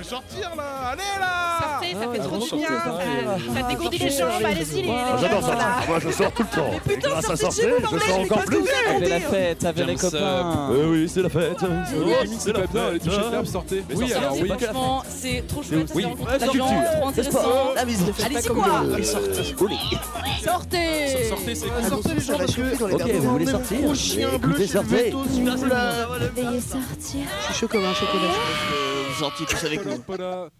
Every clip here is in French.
peut sortir là Allez là Sortez, ça fait Ah, trop bon, du bien. Ça, ça, ça dégourdit les jambes. Allez-y, les Ah, J'adore ça. là. Moi, je sors tout le temps. Et putain, sortir, chez vous, je sors mais encore plus. racontez la fête, avec les ça. copains. Oui, c'est la fête. C'est pas peur, les touches de table, sortez. Mais Oui, sortez, alors c'est oui. Franchement, c'est trop chouette. Oui, c'est la culture, trop la musique. Allez-y, quoi Sortez. Sortez Sortez, c'est Sortez les gens parce que Ok, vous voulez sortir Écoutez, sortez. Veuillez sortir. Je suis chaud comme un chocolat. Sortiez tous avec nous.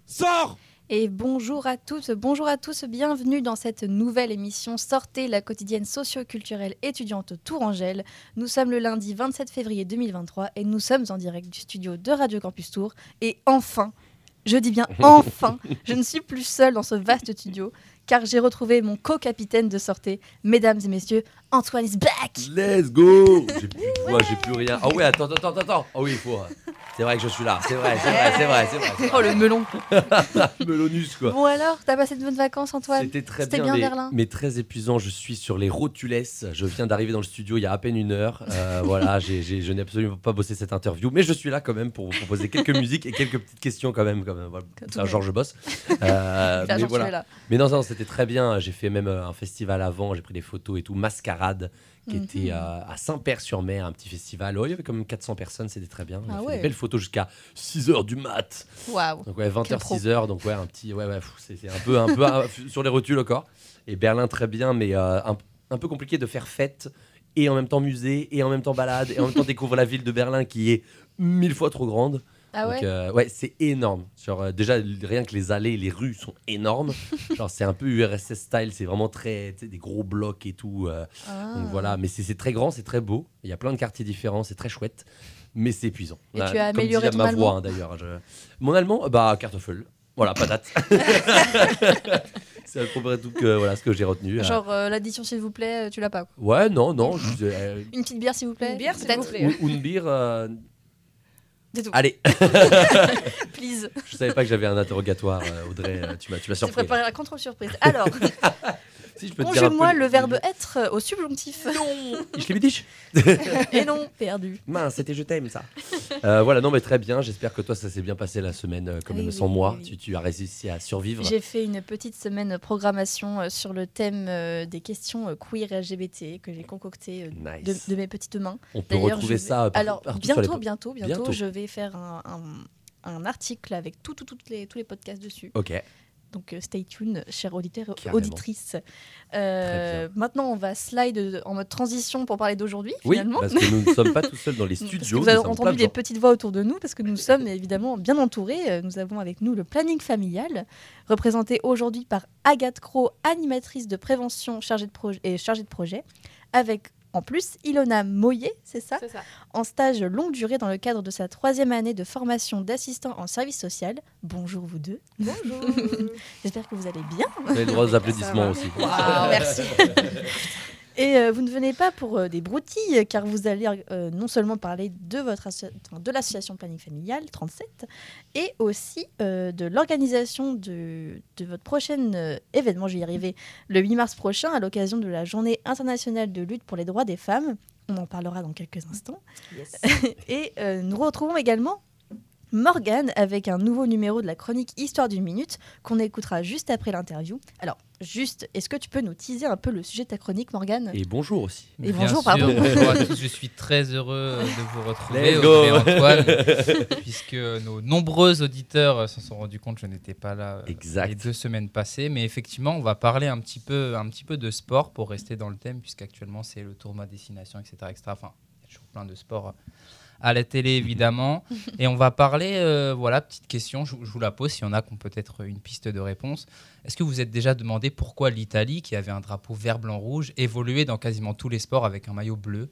Sors Et bonjour à toutes, bonjour à tous, bienvenue dans cette nouvelle émission Sortez la quotidienne socio-culturelle étudiante Tourangelle. Nous sommes le lundi 27 février 2023 et nous sommes en direct du studio de Radio Campus Tour. Et enfin, je dis bien enfin, je ne suis plus seule dans ce vaste studio car j'ai retrouvé mon co-capitaine de Sortez, mesdames et messieurs, Antoine is back Let's go J'ai plus de voix, j'ai plus rien. Ah ouais, attends, attends, attends, attends. Ah oui, il faut. euh, C'est vrai que je suis là, c'est vrai, c'est vrai, c'est vrai, c'est vrai. c'est Oh le melon vrai. Melonus, quoi. Bon alors, t'as passé de bonnes vacances Antoine C'était très C'était bien, bien mais, Berlin mais très épuisant. Je suis sur les rotules. Je viens d'arriver dans le studio il y a à peine une heure. Euh, voilà, j'ai- j'ai- je n'ai absolument pas bossé cette interview, mais je suis là quand même pour vous proposer quelques musiques et quelques petites questions quand même. Comme, euh, voilà, ça, je bosse. Euh, mais voilà. Mais non, non, c'était très bien. J'ai fait même un festival avant. J'ai pris des photos et tout. Qui Mhm. était euh, à Saint-Père-sur-Mer, un petit festival. Oh, il y avait comme 400 personnes. C'était très bien. On a Ah fait ouais. des belles photos jusqu'à 6h du mat. Waouh Donc ouais, 20h, Quel pro. 6h. Donc ouais, un petit. Ouais, ouais, c'est un peu, un peu sur les rotules encore. Et Berlin, très bien, mais euh, un, un peu compliqué de faire fête et en même temps musée et en même temps balade et en même temps découvrir la ville de Berlin qui est mille fois trop grande. Ah ouais Donc, euh, ouais, c'est énorme. Genre, euh, déjà, rien que les allées, les rues sont énormes. Genre, c'est un peu URSS style, c'est vraiment très. Tu sais, des gros blocs et tout. euh, Ah. Donc voilà, mais c'est c'est très grand, c'est très beau. Il y a plein de quartiers différents, c'est très chouette. Mais c'est épuisant. Et Voilà, tu as comme amélioré ton ma voix allemand hein, d'ailleurs. je- Mon allemand, euh, bah, kartoffel. Voilà, patate. c'est à peu près tout que, voilà, ce que j'ai retenu. Genre euh, l'addition s'il vous plaît, euh, tu l'as pas quoi. Ouais, non, non. je- euh, Une petite bière s'il vous plaît Une bière, s'il vous plaît. une bière. euh, C'est tout. Allez, Please. je savais pas que j'avais un interrogatoire, euh, Audrey. euh, Tu m'as, tu m'as surpris. préparé la contrôle surprise. Alors, Si je peux te dire un peu conjugue-moi les- le verbe être euh, au subjonctif. Ich liebe dich. Et non, perdu. Mince, c'était je t'aime ça. Euh, voilà, non mais très bien. J'espère que toi ça s'est bien passé la semaine euh, quand Oui, même oui, sans oui, moi. oui. Tu, tu as réussi à survivre. J'ai fait une petite semaine programmation euh, sur le thème euh, des questions euh, queer et LGBT que j'ai concocté euh, de, mes petites mains. On peut retrouver je vais- ça. euh, par- Alors, partout sur les bientôt, bientôt, bientôt, Bientôt. je vais faire un, un- un article avec tout, tout, toutes les, tous les podcasts dessus. Ok. Donc euh, stay tuned, chers auditeurs et Carrément. auditrices. Euh, maintenant, on va slide en mode transition pour parler d'aujourd'hui, Oui, finalement. parce que nous ne sommes pas tout seuls dans les studios. vous avez entendu de des petites voix autour de nous, parce que nous sommes évidemment bien entourés. Euh, Nous avons avec nous le planning familial, représenté aujourd'hui par Agathe Cro, animatrice de prévention chargée de et chargée de projet, avec en plus Ilona Moyer, c'est ça C'est ça. en stage longue durée dans le cadre de sa troisième année de formation d'assistant en service social. Bonjour vous deux. Bonjour. J'espère que vous allez bien. Vous avez le droit aux applaudissements aussi. Merci. Et euh, vous ne venez pas pour euh, des broutilles, car vous allez euh, non seulement parler de, votre de l'association Planning Familial 37, et aussi de l'organisation de, de votre prochain événement, je vais y arriver, le 8 mars prochain, à l'occasion de la Journée internationale de lutte pour les droits des femmes. On en parlera dans quelques instants. Et nous retrouvons également Morgane avec un nouveau numéro de la chronique Histoire d'une minute qu'on écoutera juste après l'interview. Alors, juste, est-ce que tu peux nous teaser un peu le sujet de ta chronique, Morgane Et bonjour aussi. Et Bien bonjour, sûr, pardon. bonjour à tous, je suis très heureux de vous retrouver, Let's Audrey et go. Antoine, puisque nos nombreux auditeurs s'en sont rendus compte que je n'étais pas là euh, Exact. les deux semaines passées. Mais effectivement, on va parler un petit peu, un petit peu de sport pour rester dans le thème, puisqu'actuellement c'est le tournoi destination, etc. etc. Enfin, il y a toujours plein de sports euh, à la télé, évidemment. et on va parler, euh, voilà, petite question, je, je vous la pose, s'il y en a qui ont peut-être une piste de réponse. Est-ce que vous vous êtes déjà demandé pourquoi l'Italie, qui avait un drapeau vert, blanc, rouge, évoluait dans quasiment tous les sports avec un maillot bleu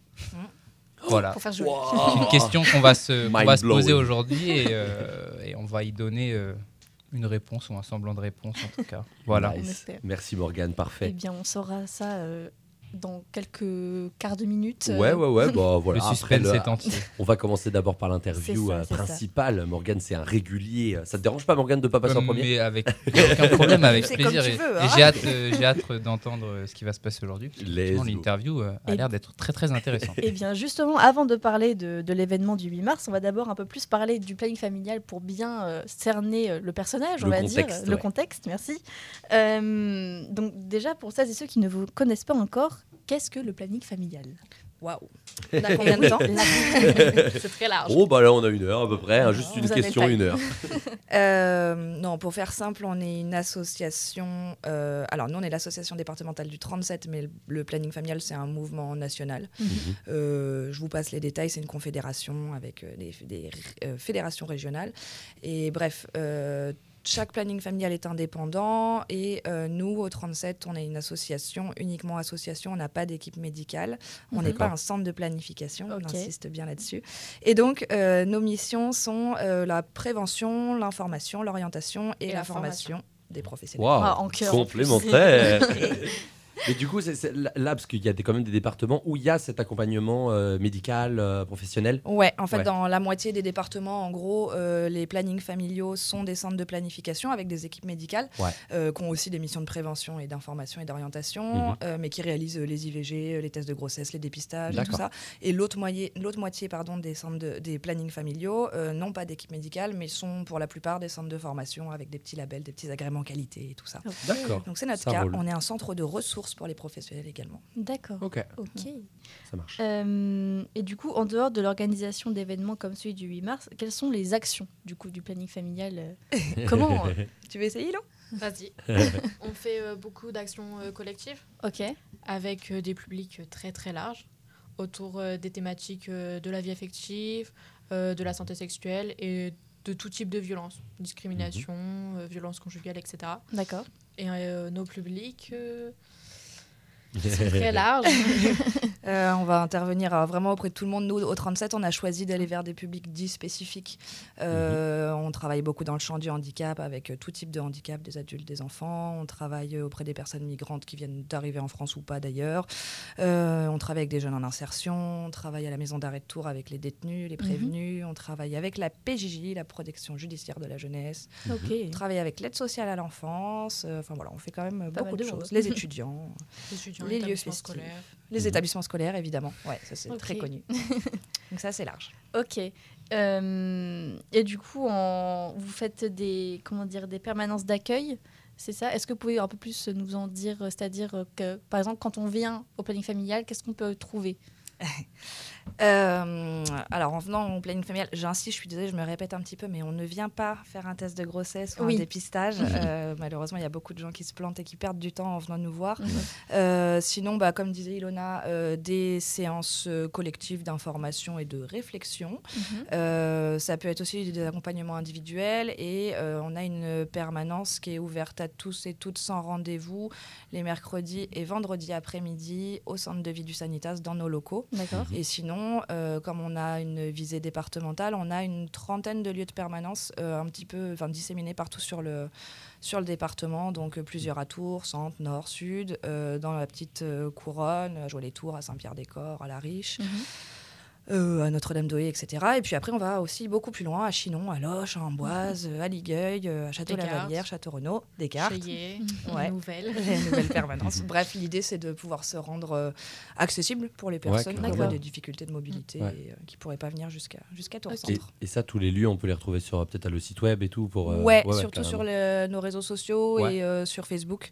Voilà. Faire joli. C'est une question qu'on va se, qu'on va se poser aujourd'hui et, euh, et on va y donner euh, une réponse ou un semblant de réponse en tout cas. Voilà. On Nice. Merci Morgane, Eh parfait. bien, on saura ça euh, dans quelques quarts de minute. Ouais, ouais, ouais. Bon, voilà. le Après, suspense le- est entier. on va commencer d'abord par l'interview ça, euh, principale. Morgane, c'est un régulier. Ça te dérange pas, Morgane, de pas passer en premier Mais avec aucun problème, avec plaisir. hein. j'ai hâte, euh, euh, d'entendre euh, ce qui va se passer aujourd'hui. L'interview euh, a l'air d'être très très intéressante. Eh bien, justement, avant de parler de, de l'événement du 8 mars, on va d'abord un peu plus parler du planning familial pour bien euh, cerner euh, le personnage, on Le va contexte, dire, le contexte, merci. Euh, donc déjà, pour celles et ceux qui ne vous connaissent pas encore, qu'est-ce que le planning familial? Waouh. On a combien de temps? C'est très large. Oh, bah là, on a une heure à peu près. hein, juste Vous une question, une heure. Euh, non, pour faire simple, on est une association. euh, alors, nous, on est l'association départementale du 37, mais le, le planning familial, c'est un mouvement national. Mhm. Euh, je vous passe les détails. C'est une confédération avec euh, des, des, euh, fédérations régionales. Et bref. Chaque planning familial est indépendant et euh, nous, au 37, on est une association, uniquement association, on n'a pas d'équipe médicale, on n'est pas un centre de planification, on insiste bien là-dessus. Et donc, euh, nos missions sont euh, la prévention, l'information, l'orientation et, Et la la formation des professionnels. Waouh, Ah, en cœur, complémentaire. Mais du coup, c'est là, parce qu'il y a des, quand même des départements où il y a cet accompagnement euh, médical, euh, professionnel. Ouais, en fait, Ouais. dans la moitié des départements, en gros, euh, les plannings familiaux sont des centres de planification avec des équipes médicales Ouais. qui ont aussi des missions de prévention et d'information et d'orientation, Mhm. mais qui réalisent les IVG, les tests de grossesse, les dépistages et tout ça. Et l'autre moitié, l'autre moitié pardon, des centres de- des plannings familiaux n'ont pas d'équipe médicale, mais sont pour la plupart des centres de formation avec des petits labels, des petits agréments qualité et tout ça. D'accord. Donc c'est notre Ça cas. roule. On est un centre de ressources pour les professionnels également. D'accord. Ok, Ok. ça marche. Euh, et du coup, en dehors de l'organisation d'événements comme celui du 8 mars, quelles sont les actions du coup du planning familial euh, Comment euh, Tu veux essayer, Lo Vas-y. On fait euh, beaucoup d'actions euh, collectives Ok. avec euh, des publics très très larges autour euh, des thématiques euh, de la vie affective, euh, de la santé sexuelle et de tout type de violence, discrimination, euh, violence conjugale, etc. D'accord. Et euh, nos publics euh, sont très larges. Euh, on va intervenir euh, vraiment auprès de tout le monde. Nous, au 37, on a choisi d'aller vers des publics dits spécifiques. Euh, On travaille beaucoup dans le champ du handicap avec euh, tout type de handicap, des adultes, des enfants. On travaille euh, auprès des personnes migrantes qui viennent d'arriver en France ou pas d'ailleurs. Euh, on travaille avec des jeunes en insertion. On travaille à la maison d'arrêt de Tours avec les détenus, les prévenus. On travaille avec la PJJ, la protection judiciaire de la jeunesse. Ok. On travaille avec l'aide sociale à l'enfance. Euh, Enfin voilà, on fait quand même Pas beaucoup de choses. Les étudiants. Les étudiants, Les lieux établissements festifs. scolaires. Les Mhm. établissements scolaires, évidemment. Ouais, ça c'est très connu. Donc ça c'est large. Ok. Euh, et du coup, en... vous faites des comment dire des permanences d'accueil, c'est ça? Est-ce que vous pouvez un peu plus nous en dire C'est-à-dire que par exemple, quand on vient au planning familial, qu'est-ce qu'on peut trouver? Euh, alors en venant au planning familial, j'insiste, je suis désolée, je me répète un petit peu, mais on ne vient pas faire un test de grossesse ou Oui. un dépistage. Euh, malheureusement, il y a beaucoup de gens qui se plantent et qui perdent du temps en venant nous voir. Mhm. Euh, sinon, bah, comme disait Ilona, des séances collectives d'information et de réflexion. Euh, ça peut être aussi des accompagnements individuels et on a une permanence qui est ouverte à tous et toutes sans rendez-vous les mercredis et vendredis après-midi au centre de vie du Sanitas dans nos locaux. Et sinon, euh, comme on a une visée départementale, on a une trentaine de lieux de permanence euh, un petit peu disséminés partout sur le, sur le département. Donc euh, plusieurs à Tours, centre, nord, sud, dans la petite couronne, à Joie-les-Tours, à Saint-Pierre-des-Corps, à La Riche. Mhm. Euh, à Notre-Dame-d'Oé, etc. Et puis après, on va aussi beaucoup plus loin, à Chinon, à Loche, à Amboise, euh, à Ligueuil, euh, à Château-Lavalière, Château-Renaud, Descartes. Cheyé, Ouais. Nouvelle. Les nouvelles permanences. Bref, l'idée, c'est de pouvoir se rendre euh, accessible pour les personnes qui auraient des difficultés de mobilité Ouais. et euh, qui ne pourraient pas venir jusqu'à jusqu'à. Et, Centre. et ça, tous les lieux, on peut les retrouver sur peut-être à le site web et tout pour. euh, ouais, surtout sur le- nos réseaux sociaux Ouais. et euh, sur Facebook.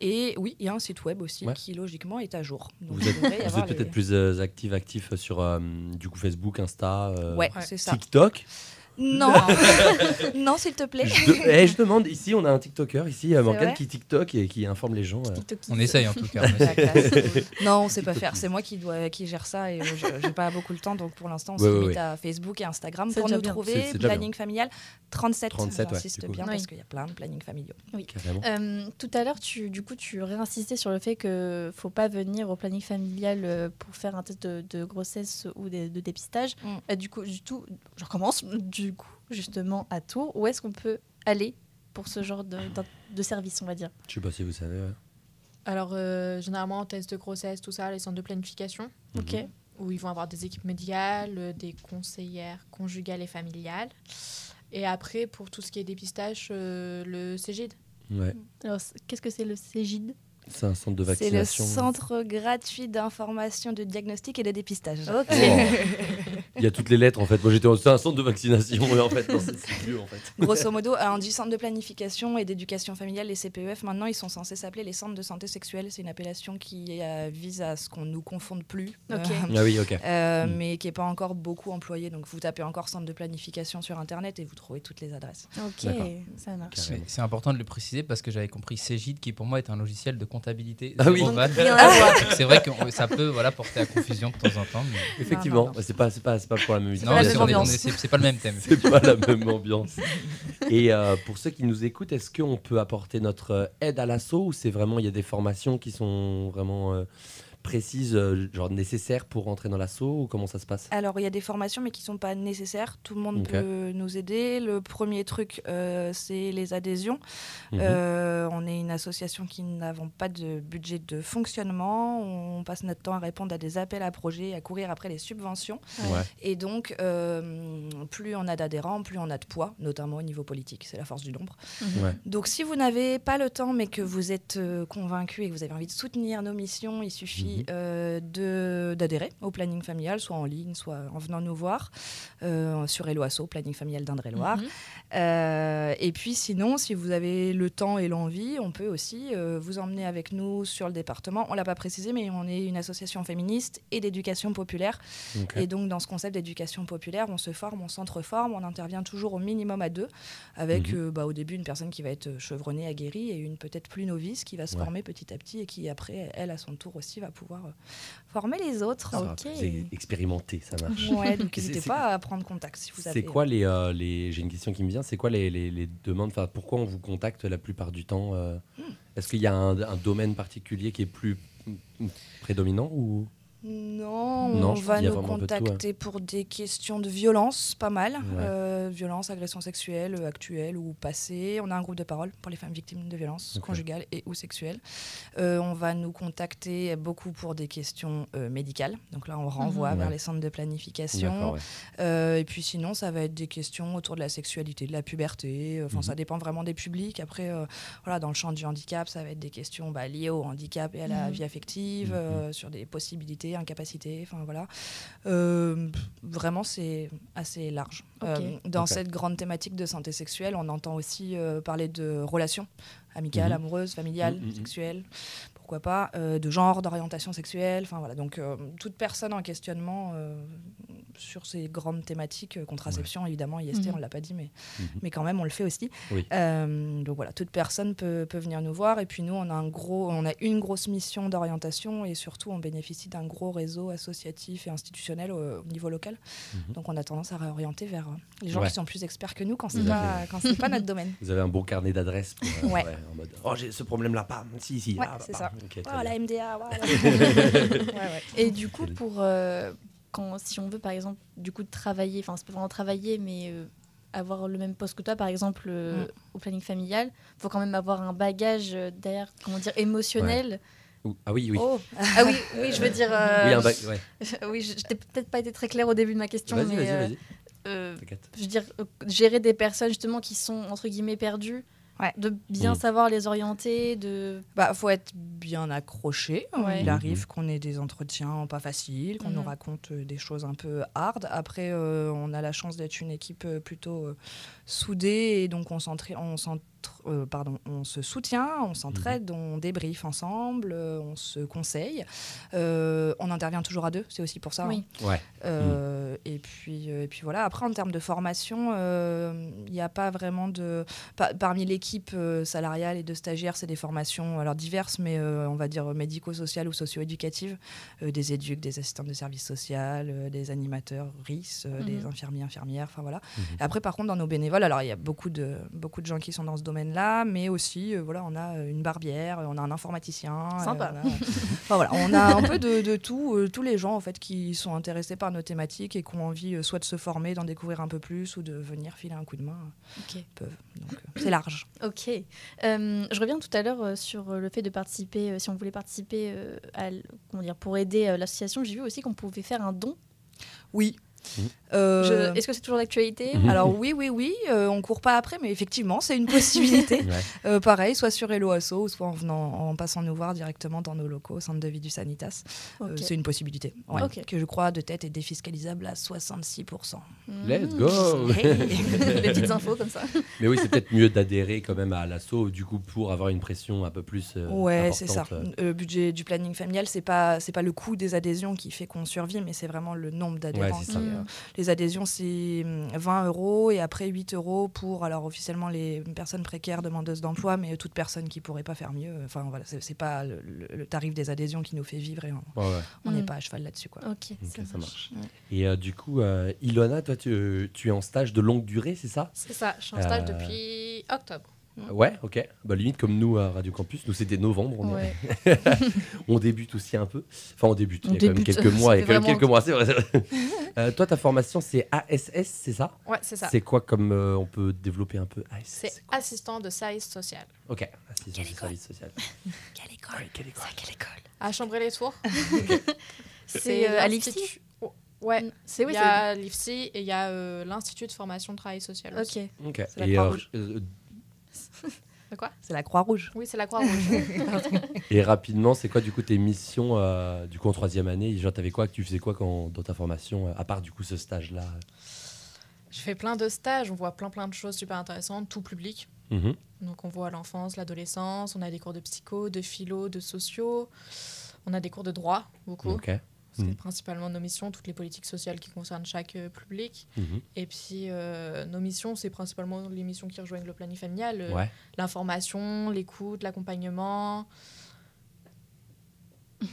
Et oui, il y a un site web aussi Ouais. qui, logiquement, est à jour. Donc, Vous êtes, peut-être les- plus euh, actif, actif sur euh, du coup Facebook, Insta, euh, Ouais. TikTok. Non, non, s'il te plaît. Je, de- eh, je demande ici, on a un TikToker ici, euh, Morgane qui TikTok et qui informe les gens. euh. On essaye en tout cas. non, on sait pas faire. C'est moi qui dois, qui gère ça et euh, je- j'ai pas beaucoup le temps. Donc pour l'instant, on Ouais, se ouais, limite ouais. à Facebook et Instagram pour nous bien. trouver. Planning familial 37. 37, ouais, J'insiste bien Oui. parce qu'il y a plein de plannings familiaux. Euh, tout à l'heure, tu, du coup, tu réinsistais sur le fait que faut pas venir au planning familial pour faire un test de, de grossesse ou de, de dépistage. Mm. Euh, du coup, du tout, je recommence. Du coup, justement, à Tours, où est-ce qu'on peut aller pour ce genre de, de service, on va dire? Je sais pas si vous savez. ouais. Alors, euh, généralement, test de grossesse, tout ça, les centres de planification, Ok. où ils vont avoir des équipes médicales, euh, des conseillères conjugales et familiales. Et après, pour tout ce qui est dépistage, euh, le CGID. Ouais. Alors, qu'est-ce que c'est le CGID C'est un centre de C'est le vaccination. centre gratuit d'information, de diagnostic et de dépistage. Ok. Il y a toutes les lettres en fait. Moi j'étais c'est un centre de vaccination mais en fait non, c'est en fait. Grosso modo, euh, on dit centre de planification et d'éducation familiale, les CPEF. Maintenant, ils sont censés s'appeler les centres de santé sexuelle. C'est une appellation qui euh, vise à ce qu'on nous confonde plus. Ok. Euh, Ah oui ok. euh, Mm. mais qui n'est pas encore beaucoup employé. Donc, vous tapez encore centre de planification sur Internet et vous trouvez toutes les adresses. Ok, D'accord. ça marche. Carrément. C'est c'est important de le préciser parce que j'avais compris Cégide qui pour moi est un logiciel de comptabilité. Ah oui. C'est vrai que ça peut voilà, porter à confusion de temps en temps. Mais... Effectivement, non. C'est pas c'est pas c'est pas pour la même Non, histoire. la mais même c'est- on est- on ambiance. est- c'est c'est pas le même thème. C'est pas la même ambiance. Et euh, pour ceux qui nous écoutent, est-ce qu'on peut apporter notre euh, aide à l'assaut ou c'est vraiment il y a des formations qui sont vraiment euh, précises, euh, genre nécessaires pour rentrer dans l'assaut ou comment ça se passe? Alors, il y a des formations, mais qui ne sont pas nécessaires. Tout le monde peut nous aider. Le premier truc, euh, c'est les adhésions. Mhm. Euh, on est une association qui n'avons pas de budget de fonctionnement. On passe notre temps à répondre à des appels à projets, à courir après les subventions. Ouais. Et donc, euh, plus on a d'adhérents, plus on a de poids, notamment au niveau politique. C'est la force du nombre. Ouais. Donc, si vous n'avez pas le temps, mais que vous êtes convaincu et que vous avez envie de soutenir nos missions, il suffit Mhm. euh, d'adhérer au planning familial, soit en ligne, soit en venant nous voir euh, sur Eloasso, planning familial d'Indre-et-Loire. Mhm. Euh, et puis sinon, si vous avez le temps et l'envie, on peut aussi vous emmener avec nous sur le département. On l'a pas précisé, mais on est une association féministe et d'éducation populaire. Et donc dans ce concept d'éducation populaire, on se forme, on s'entreforme, on intervient toujours au minimum à deux, avec Mhm. bah, au début une personne qui va être chevronnée, aguerrie, et une peut-être plus novice qui va se Ouais. former petit à petit et qui après, elle à son tour aussi, va pouvoir euh, former les autres. Expérimenté, ça marche. Ouais, donc n'hésitez pas à prendre contact si vous avez. C'est quoi les, euh, les j'ai une question qui me vient, c'est quoi les, les, les demandes enfin, Pourquoi on vous contacte la plupart du temps euh, Hmm. Est-ce qu'il y a un, un domaine particulier qui est plus mm, prédominant ou? Non, Non, on va nous tout, hein. contacter pour des questions de violence, pas mal. Ouais. Euh, violence, agression sexuelle, euh, actuelle ou passée. On a un groupe de parole pour les femmes victimes de violences conjugales et ou sexuelles. Euh, on va nous contacter beaucoup pour des questions euh, médicales. Donc là, on renvoie Mhm. vers Ouais. les centres de planification. Ouais. Et puis sinon, ça va être des questions autour de la sexualité, de la puberté. Enfin, Mhm. ça dépend vraiment des publics. Après, voilà, dans le champ du handicap, ça va être des questions bah, liées au handicap et à la Mhm. vie affective, Mhm. sur des possibilités, incapacités. Enfin voilà. Euh, vraiment, c'est assez large. Euh, dans cette grande thématique de santé sexuelle, on entend aussi euh, parler de relations amicales, Mhm. amoureuses, familiales, Mhm, mhm. sexuelles pourquoi pas, euh, de genre, d'orientation sexuelle, enfin voilà. Donc euh, toute personne en questionnement euh, sur ces grandes thématiques, contraception évidemment, IST, Mhm. on l'a pas dit, mais, Mhm. mais quand même on le fait aussi. Oui. Donc voilà, toute personne peut, peut venir nous voir et puis nous on a un gros, on a une grosse mission d'orientation et surtout on bénéficie d'un gros réseau associatif et institutionnel au, au niveau local. Mhm. Donc on a tendance à réorienter vers les gens Ouais. qui sont plus experts que nous quand c'est Vous pas, pas notre domaine. Vous avez un bon carnet d'adresses Ouais. en mode oh j'ai ce problème là pas si si Ouais, ah, bah, c'est ça. Ok, très Oh, la. MDA, voilà. Ouais, ouais. Et du coup, pour euh, quand, si on veut par exemple, du coup, travailler, enfin, c'est pas vraiment travailler, mais euh, avoir le même poste que toi, par exemple, euh, Mm. au planning familial, faut quand même avoir un bagage euh, derrière, comment dire, émotionnel. Ou- ah oui oui Oh. Ah oui, oui, je veux dire. euh, oui un bac ouais. oui, je je t'ai peut-être pas été très claire au début de ma question, mais euh, euh, je veux dire, gérer des personnes justement qui sont entre guillemets perdues, Ouais. de bien Mm. savoir les orienter, de. Bah, faut être bien accroché. Ouais. Il Mhm. arrive qu'on ait des entretiens pas faciles, qu'on nous Mhm. raconte euh, des choses un peu hard. Après, euh, on a la chance d'être une équipe euh, plutôt euh, soudée et donc on, s'entra- on, s'entre- euh, pardon, on se soutient, on s'entraide, on débriefe ensemble, euh, on se conseille. Euh, on intervient toujours à deux, c'est aussi pour ça. hein. Oui. ouais Euh, et, puis, et puis voilà, après en termes de formation, euh, il n'y a pas vraiment de... pa- parmi l'équipe euh, salariale et de stagiaires, c'est des formations alors diverses, mais euh, on va dire médico-sociales ou socio-éducatives, euh, des éduques, des assistants de service social, euh, des animateurs RIS, euh, des Mhm. infirmiers, infirmières, enfin voilà. Mhm. Après par contre dans nos bénévoles, alors il y a beaucoup de, beaucoup de gens qui sont dans ce domaine-là, mais aussi euh, voilà, on a une barbière, on a un informaticien. euh, Sympa. voilà. Enfin, voilà, on a un peu de, de tout, euh, tous les gens en fait qui sont intéressés par nos thématiques et qui ont envie euh, soit de se former, d'en découvrir un peu plus ou de venir filer un coup de main, euh, Ok. peuvent. Donc, euh, c'est large. Ok. Euh, je reviens tout à l'heure euh, sur euh, le fait de participer, euh, si on voulait participer euh, à, comment dire, pour aider euh, l'association, j'ai vu aussi qu'on pouvait faire un don. Oui. Euh, Je- Est-ce que c'est toujours d'actualité Mhm. Alors oui, oui, oui, euh, on court pas après, mais effectivement, c'est une possibilité. Ouais. Euh, pareil, soit sur Hello Asso, soit en, venant, en passant nous voir directement dans nos locaux au centre de vie du Sanitas. Euh, c'est une possibilité, ouais, Ok. que je crois de tête est défiscalisable à 66%. Let's Mhm. go Les petites infos comme ça. Mais oui, c'est peut-être mieux d'adhérer quand même à l'assaut, du coup, pour avoir une pression un peu plus. euh, Ouais, c'est ça. Le budget du planning familial, c'est pas c'est pas le coût des adhésions qui fait qu'on survit, mais c'est vraiment le nombre d'adhérents. Ouais, euh, les adhésions, c'est hum, 20 euros et après 8 euros pour alors officiellement les personnes précaires demandeuses d'emploi, mais toute personne qui pourrait pas faire mieux. Enfin voilà, c'est pas le, le- le tarif des adhésions qui nous fait vivre et on Ouais, n'est Mm. pas à cheval là-dessus quoi. Ok, ça, ça marche. Et euh, du coup, euh, Ilona, toi, tu, tu es en stage de longue durée, c'est ça? C'est ça, je suis en stage Euh, depuis octobre. Ouais, ok. Bah, limite comme nous à Radio Campus, nous c'était novembre, on, est- on débute aussi un peu. Enfin, on débute, On il y a quand même quelques mois, il y a quand même quelques mois, c'est vrai. c'est. Euh, toi, ta formation, c'est ASS, c'est ça? Ouais, c'est ça. C'est quoi comme euh, on peut développer un peu ASS C'est assistant de service social. Ok, assistant de service social. Quelle école? Ouais, quelle école? Quelle école? À Chambray-les-Tours. C'est euh, à l'IFSI? Ouais, C'est il oui, y c'est- a l'IFSI et il y a euh, l'Institut de formation de travail social aussi. Ok. C'est Et, euh, De quoi? C'est la Croix-Rouge. Oui, c'est la Croix-Rouge. et rapidement, c'est quoi du coup tes missions euh, du coup en troisième année? Genre, t'avais quoi? Tu faisais quoi quand, dans ta formation euh, À part du coup ce stage-là? Je fais plein de stages, on voit plein plein de choses super intéressantes, tout public. Mhm. Donc on voit l'enfance, l'adolescence, on a des cours de psycho, de philo, de sociaux, on a des cours de droit, beaucoup. Ok. C'est Mhm. principalement nos missions, toutes les politiques sociales qui concernent chaque euh, public. Mhm. Et puis euh, nos missions, c'est principalement les missions qui rejoignent le planning familial, euh, Ouais. l'information, l'écoute, l'accompagnement.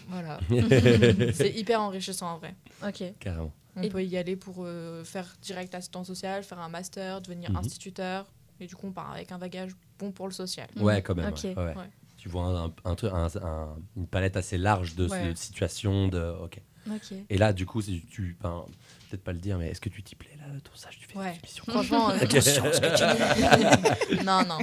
Voilà, c'est hyper enrichissant en vrai. Ok. Carrément. On Et- peut y aller pour euh, faire direct assistant social, faire un master, devenir Mhm. instituteur. Et du coup, on part avec un bagage bon pour le social. Ouais, quand même. Ok. ouais, ouais. Ouais. Tu vois un, un truc- un- un- une palette assez large de, Ouais. de situations. De, ok. Et là, du coup, si tu, enfin, peut-être pas le dire, mais est-ce que tu t'y plais là, ton stage Tu fais Ouais. Franchement, euh, tu non, non.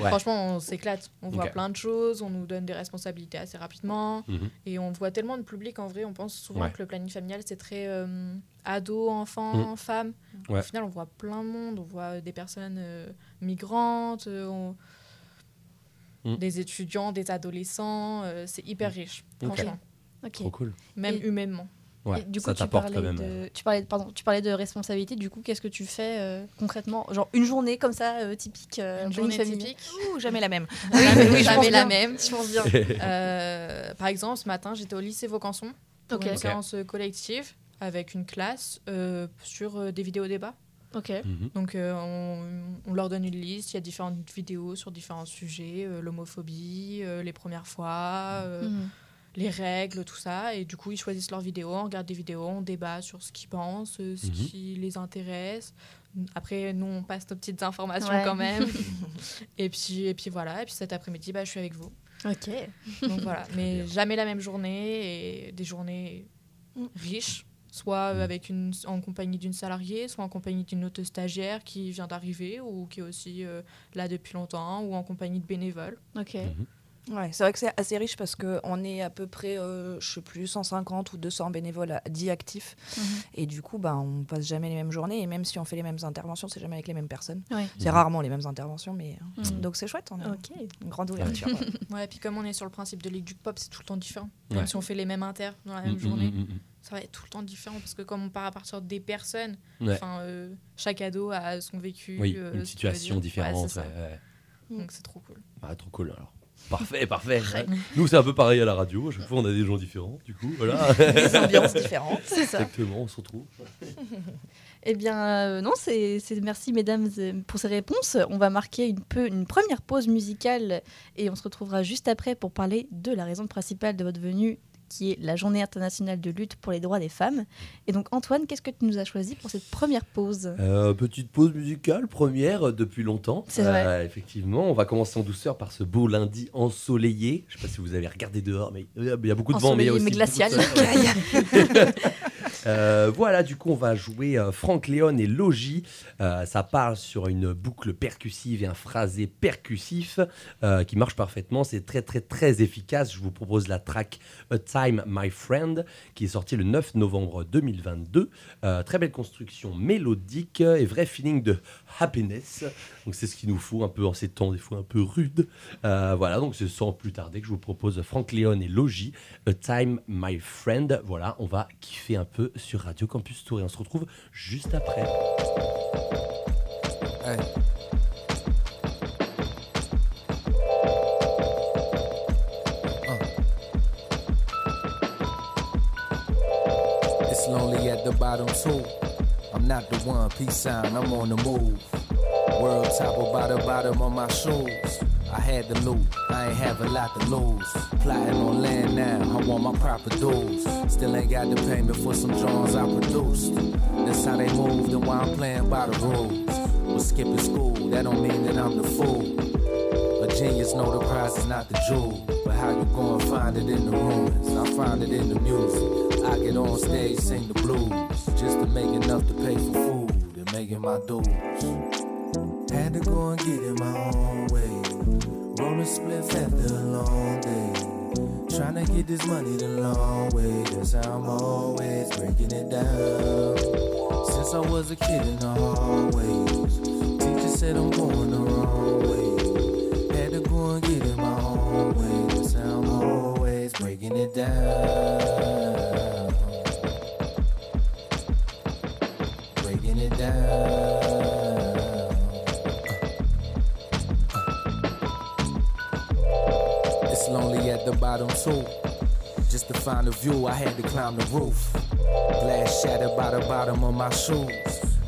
Ouais. Franchement, on s'éclate. On voit plein de choses, on nous donne des responsabilités assez rapidement. Mhm. Et on voit tellement de public en vrai. On pense souvent Ouais. que le planning familial, c'est très euh, ado, enfant, femme. Ouais. Au final, on voit plein de monde. On voit des personnes euh, migrantes, euh, on- Mhm. des étudiants, des adolescents. euh, c'est hyper riche, franchement. Ok. Trop cool. Même Et- humainement. Ouais, Et du coup, ça tu t'apporte parlais, quand même. de, tu, parlais, pardon, tu parlais de responsabilité. Du coup, qu'est-ce que tu fais euh, concrètement? Genre une journée comme ça, euh, typique euh, Une journée typique? Ouh, jamais la même. Jamais, oui, jamais pense la bien. même. Je pense bien. Euh, par exemple, ce matin, j'étais au lycée Vaucanson pour Ok. une Ok. séance euh, collective avec une classe euh, sur euh, des vidéos débats. Ok. mhm. Donc, euh, on, on leur donne une liste. Il y a différentes vidéos sur différents sujets euh, l'homophobie, euh, les premières fois, euh, Mhm. Les règles, tout ça. Et du coup, ils choisissent leurs vidéos, on regarde des vidéos, on débat sur ce qu'ils pensent, euh, ce Mhm. qui les intéresse. Après, nous, on passe nos petites informations Ouais. quand même. et, puis, et puis voilà. Et puis cet après-midi, bah, je suis avec vous. Ok. Donc voilà, mais jamais la même journée et des journées riches, soit Mm. avec une, en compagnie d'une salariée, soit en compagnie d'une autre stagiaire qui vient d'arriver ou qui est aussi euh, là depuis longtemps, ou en compagnie de bénévoles. Ok. Ouais, c'est vrai que c'est assez riche parce qu'on est à peu près, euh, je sais plus, 150 ou 200 bénévoles à- dits actifs. Mhm. Et du coup, bah, on passe jamais les mêmes journées. Et même si on fait les mêmes interventions, c'est jamais avec les mêmes personnes. Ouais. C'est rarement les mêmes interventions, mais euh, Mhm. donc c'est chouette. On a Ok. une grande ouverture. Ouais, et puis comme on est sur le principe de Ligue du Pop, c'est tout le temps différent. Même Ouais. si on fait les mêmes inters dans la Mm, même mm, journée, mm, ça va être tout le temps différent parce que comme on part à partir des personnes. Ouais. enfin, euh, chaque ado a son vécu. Oui, euh, une situation différente. Donc c'est trop cool. Ah, trop cool alors. Parfait, parfait. Ouais. Nous, c'est un peu pareil à la radio. À chaque fois, on a des gens différents. Du coup, voilà. Des ambiances différentes. C'est ça. Exactement, on se retrouve. Eh bien, euh, non, c'est merci mesdames euh, pour ces réponses. On va marquer une, peu, une première pause musicale et on se retrouvera juste après pour parler de la raison principale de votre venue, qui est la Journée internationale de lutte pour les droits des femmes. Et donc, Antoine, qu'est-ce que tu nous as choisi pour cette première pause? Euh, petite pause musicale, première euh, depuis longtemps. C'est vrai. Euh, effectivement, on va commencer en douceur par ce beau lundi ensoleillé. Je sais pas si vous avez regardé dehors, mais il y a beaucoup de vent, mais il y a aussi mais beaucoup de glacial. Euh, voilà, du coup, on va jouer euh, Franck Léon et Logi. Euh, ça parle sur une boucle percussive et un phrasé percussif euh, qui marche parfaitement. C'est très, très, très efficace. Je vous propose la track A Time, My Friend, qui est sortie le 9 novembre 2022. Euh, très belle construction mélodique et vrai feeling de happiness. Donc, c'est ce qu'il nous faut un peu en ces temps, des fois un peu rudes. Voilà, donc c'est sans plus tarder que je vous propose Franck Léon et Logi. A Time, My Friend. Voilà, on va kiffer un peu sur Radio Campus Tour et on se retrouve juste après. Hey. It's lonely at the bottom too. I'm not the one. Peace sign. I'm on the move. World top about the bottom of my shoes. I had to loot. I ain't have a lot to lose. Plotting on land now. I want my proper dues. Still ain't got the payment for some drawings I produced. That's how they moved and why I'm playing by the rules. Was skipping school. That don't mean that I'm the fool. A genius know the prize is not the jewel, but how you gonna find it in the ruins? I find it in the music. I get on stage, sing the blues, just to make enough to pay for food and making my dues. Had to go and get it my own way. Rolling spliff after a long day. Trying to get this money the long way. How I'm always breaking it down. Since I was a kid in the hallways, teacher said I'm going the wrong way. Had to go and get it my own way. How I'm always breaking it down. At the too. Just to find a view, I had to climb the roof. Glass shattered by the bottom of my shoes.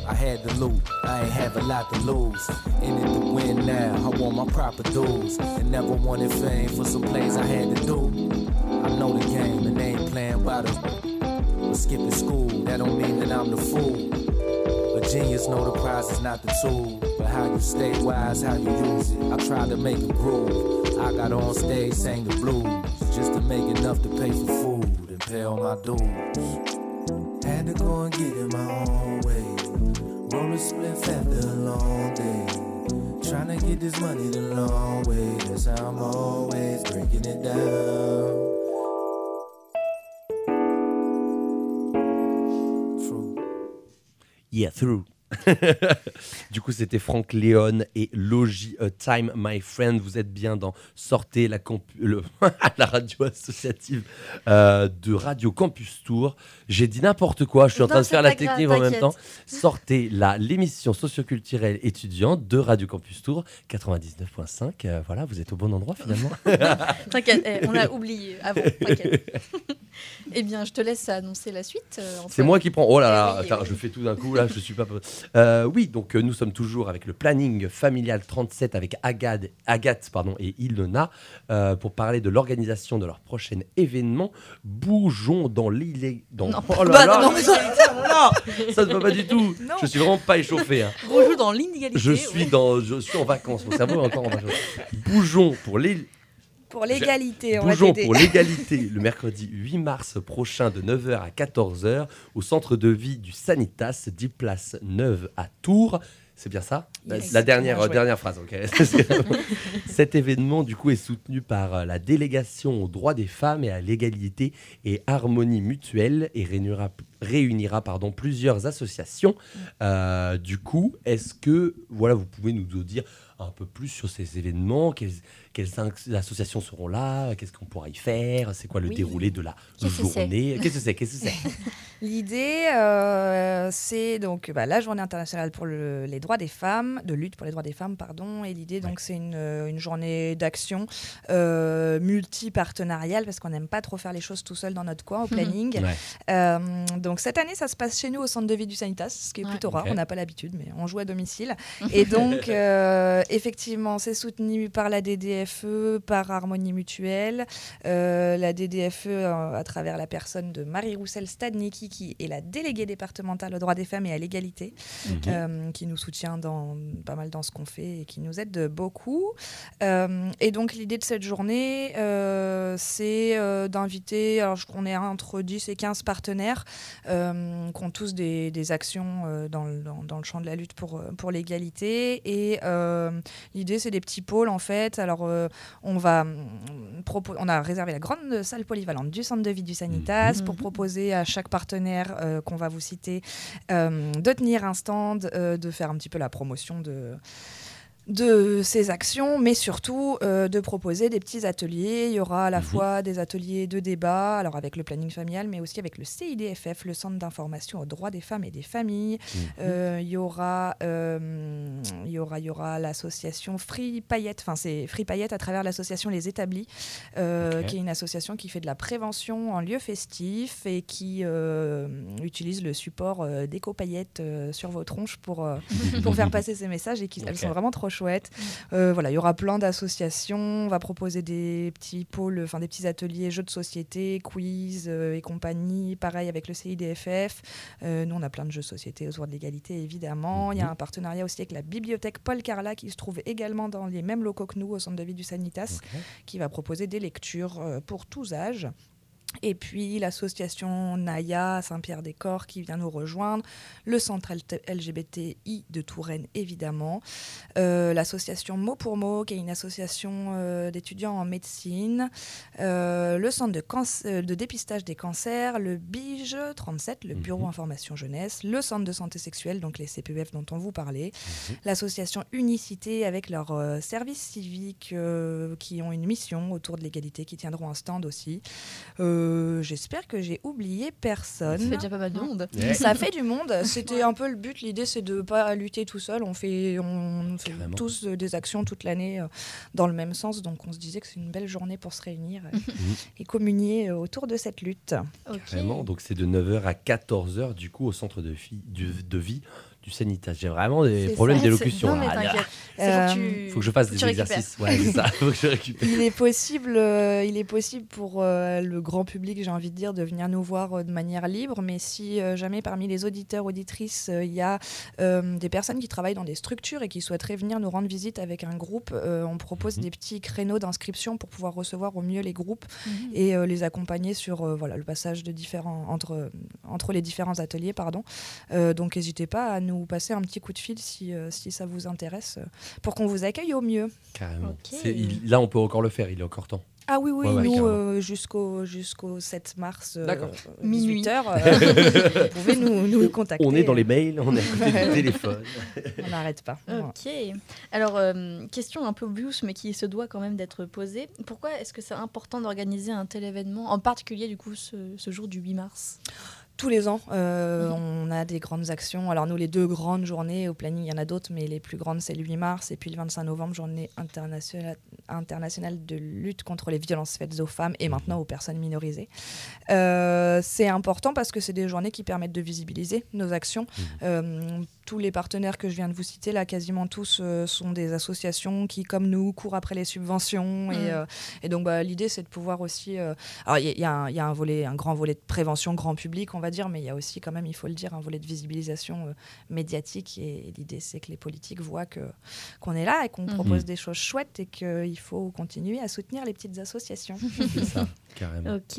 I had to loot, I ain't have a lot to lose. In it to win now, I want my proper dues. And never wanted fame for some plays I had to do. I know the game and they ain't playing by the. But skipping school, that don't mean that I'm the fool. A genius know the prize is not the tool, but how you stay wise, how you use it. I tried to make a groove. I got on stage, sang the blues, make enough to pay for food and pay all my dues. Had to go and get it my own way. Roll a spliff after a long day. Trying to get this money the long way. That's how I'm always breaking it down. Yeah, through. du coup, c'était Franck Léon et Logi A Time, My Friend. Vous êtes bien dans Sortez la, le- la radio associative euh, de Radio Campus Tour. J'ai dit n'importe quoi, je suis en train de faire la grave, technique en même temps. Sortez la l'émission socioculturelle étudiante de Radio Campus Tour 99.5. Euh, voilà, vous êtes au bon endroit finalement. T'inquiète, eh, on l'a oublié avant. Eh bien, je te laisse annoncer la suite. euh, C'est moi qui prends. Oh là là, Eh oui, eh oui. je fais tout d'un coup là, je suis pas. Euh, oui, donc euh, nous sommes toujours avec le planning familial 37 avec Agathe, Agathe pardon, et Ilona euh, pour parler de l'organisation de leur prochain événement. Bougeons dans l'île. Dans... Non, Oh là bah là, non. là, ça ne va pas du tout. Non. Je suis vraiment pas échauffé. hein. Rejoue dans l'inégalité. Je suis dans, je suis en vacances. Mon cerveau est encore en vacances. Bougeons pour l'île. Pour l'égalité, on Bougeons pour l'égalité le mercredi 8 mars prochain de 9h à 14h au centre de vie du Sanitas, 10 places neuves à Tours. C'est bien ça? La- Yes. La dernière, euh, dernière phrase, ok. Cet événement, du coup, est soutenu par euh, la délégation aux droits des femmes et à l'égalité et harmonie mutuelle et réunira, réunira pardon, plusieurs associations. Euh, du coup, est-ce que voilà, vous pouvez nous dire un peu plus sur ces événements? Quelles, associations seront là Qu'est-ce qu'on pourra y faire C'est quoi le Oui. déroulé de la journée Qu'est-ce que c'est Qu'est-ce que c'est? L'idée, euh, c'est donc bah, la journée internationale pour le- les droits des femmes, de lutte pour les droits des femmes, pardon. Et l'idée, donc, c'est une, euh, une journée d'action euh, multi-partenariale parce qu'on n'aime pas trop faire les choses tout seul dans notre coin au planning. Ouais. Euh, donc cette année, ça se passe chez nous au centre de vie du Sanitas, ce qui est Ouais. plutôt rare. On n'a pas l'habitude, mais on joue à domicile. Et donc, euh, effectivement, c'est soutenu par la DDFE, par Harmonie Mutuelle, euh, la DDFE euh, à travers la personne de Marie Roussel Stadnicki, qui est la déléguée départementale aux droits des femmes et à l'égalité, euh, qui nous soutient dans, pas mal dans ce qu'on fait et qui nous aide beaucoup. Euh, et donc, l'idée de cette journée, c'est d'inviter, alors je- on est entre 10 et 15 partenaires, qui ont tous des, des actions dans, le, dans, dans le champ de la lutte pour, pour l'égalité. Et l'idée, c'est des petits pôles, en fait. Alors, euh, on, va, propo- on a réservé la grande salle polyvalente du centre de vie du Sanitas pour Mhm. proposer à chaque partenaire euh, qu'on va vous citer euh, de tenir un stand, de faire un petit peu la promotion de de ces actions, mais surtout euh, de proposer des petits ateliers. Il y aura à la Mhm. fois des ateliers de débat, alors avec le planning familial, mais aussi avec le CIDFF, le Centre d'information aux droits des femmes et des familles. Euh, il y aura, euh, il y aura, il y aura l'association Free Paillette, enfin c'est Free Paillette à travers l'association Les Établis, qui est une association qui fait de la prévention en lieu festif et qui utilise le support d'éco-paillettes sur vos tronches pour, pour faire passer ces messages et qui, elles sont vraiment trop chouettes. Euh, voilà, il y aura plein d'associations. On va proposer des petits pôles, enfin des petits ateliers jeux de société, quiz euh, et compagnie. Pareil avec le CIDFF. Euh, nous, on a plein de jeux de société autour de l'égalité, évidemment. Il y a Mhm. un partenariat aussi avec la bibliothèque Paul Carla qui se trouve également dans les mêmes locaux que nous au centre de vie du Sanitas, qui va proposer des lectures pour tous âges. Et puis l'association Naya Saint-Pierre-des-Corps qui vient nous rejoindre, le centre LGBTI de Touraine évidemment, euh, l'association Mot pour Mot qui est une association euh, d'étudiants en médecine, euh, le centre de, dépistage des cancers, le BIGE 37, le Bureau Mhm. Information Jeunesse, le centre de santé sexuelle, donc les CPEF dont on vous parlait, Mhm. l'association Unicité avec leurs services civiques qui ont une mission autour de l'égalité, qui tiendront un stand aussi. Euh, J'espère que j'ai oublié personne. Ça fait déjà pas mal de monde. Ouais. Ça fait du monde. C'était un peu le but. L'idée, c'est de pas lutter tout seul. On fait, on fait Carrément. tous euh, des actions toute l'année euh, dans le même sens. Donc, on se disait que c'est une belle journée pour se réunir euh, et communier euh, autour de cette lutte. Ok. Vraiment, donc c'est de 9h à 14h du coup au centre de, fi- du- de vie du Sanitas. J'ai vraiment des problèmes d'élocution. Non, mais là. t'inquiète. Euh, faut que tu- Faut que je fasse des exercices. Ouais, c'est ça. Faut que je récupère. Il est possible, euh, il est possible pour euh, le grand public, j'ai envie de dire, de venir nous voir euh, de manière libre. Mais si euh, jamais parmi les auditeurs auditrices, euh, il y a euh, des personnes qui travaillent dans des structures et qui souhaiteraient venir nous rendre visite avec un groupe, euh, on propose Mhm. des petits créneaux d'inscription pour pouvoir recevoir au mieux les groupes Mhm. et euh, les accompagner sur euh, voilà le passage de différents entre entre les différents ateliers, pardon. Euh, donc n'hésitez pas à nous passer un petit coup de fil si euh, si ça vous intéresse, euh, pour qu'on vous accueille au mieux. Carrément. Il- là, on peut encore le faire. Il est encore temps. Ah oui, oui, Ouais, nous, euh, jusqu'au jusqu'au 7 mars, euh, D'accord. Minuit. 18h, vous pouvez nous, nous contacter. On est dans les mails, on est à côté du téléphone. On n'arrête pas. Ok. Alors, euh, question un peu obvious, mais qui se doit quand même d'être posée. Pourquoi est-ce que c'est important d'organiser un tel événement, en particulier du coup ce, ce jour du 8 mars? Tous les ans, euh, on a des grandes actions. Alors nous, les deux grandes journées au planning, il y en a d'autres, mais les plus grandes, c'est le 8 mars et puis le 25 novembre, journée internationale, internationale de lutte contre les violences faites aux femmes et maintenant aux personnes minorisées. Euh, c'est important parce que c'est des journées qui permettent de visibiliser nos actions. Euh, tous les partenaires que je viens de vous citer, là, quasiment tous, euh, sont des associations qui, comme nous, courent après les subventions. Et, Mm. euh, et donc, bah, l'idée, c'est de pouvoir aussi... euh, alors, il y, a- y un- il y a un volet, un grand volet de prévention grand public, on va dire, mais il y a aussi, quand même, il faut le dire, un volet de visibilisation médiatique. Et, l'idée, c'est que les politiques voient que qu'on est là et qu'on Mhm. propose des choses chouettes et qu'il faut continuer à soutenir les petites associations. C'est ça, carrément. Ok.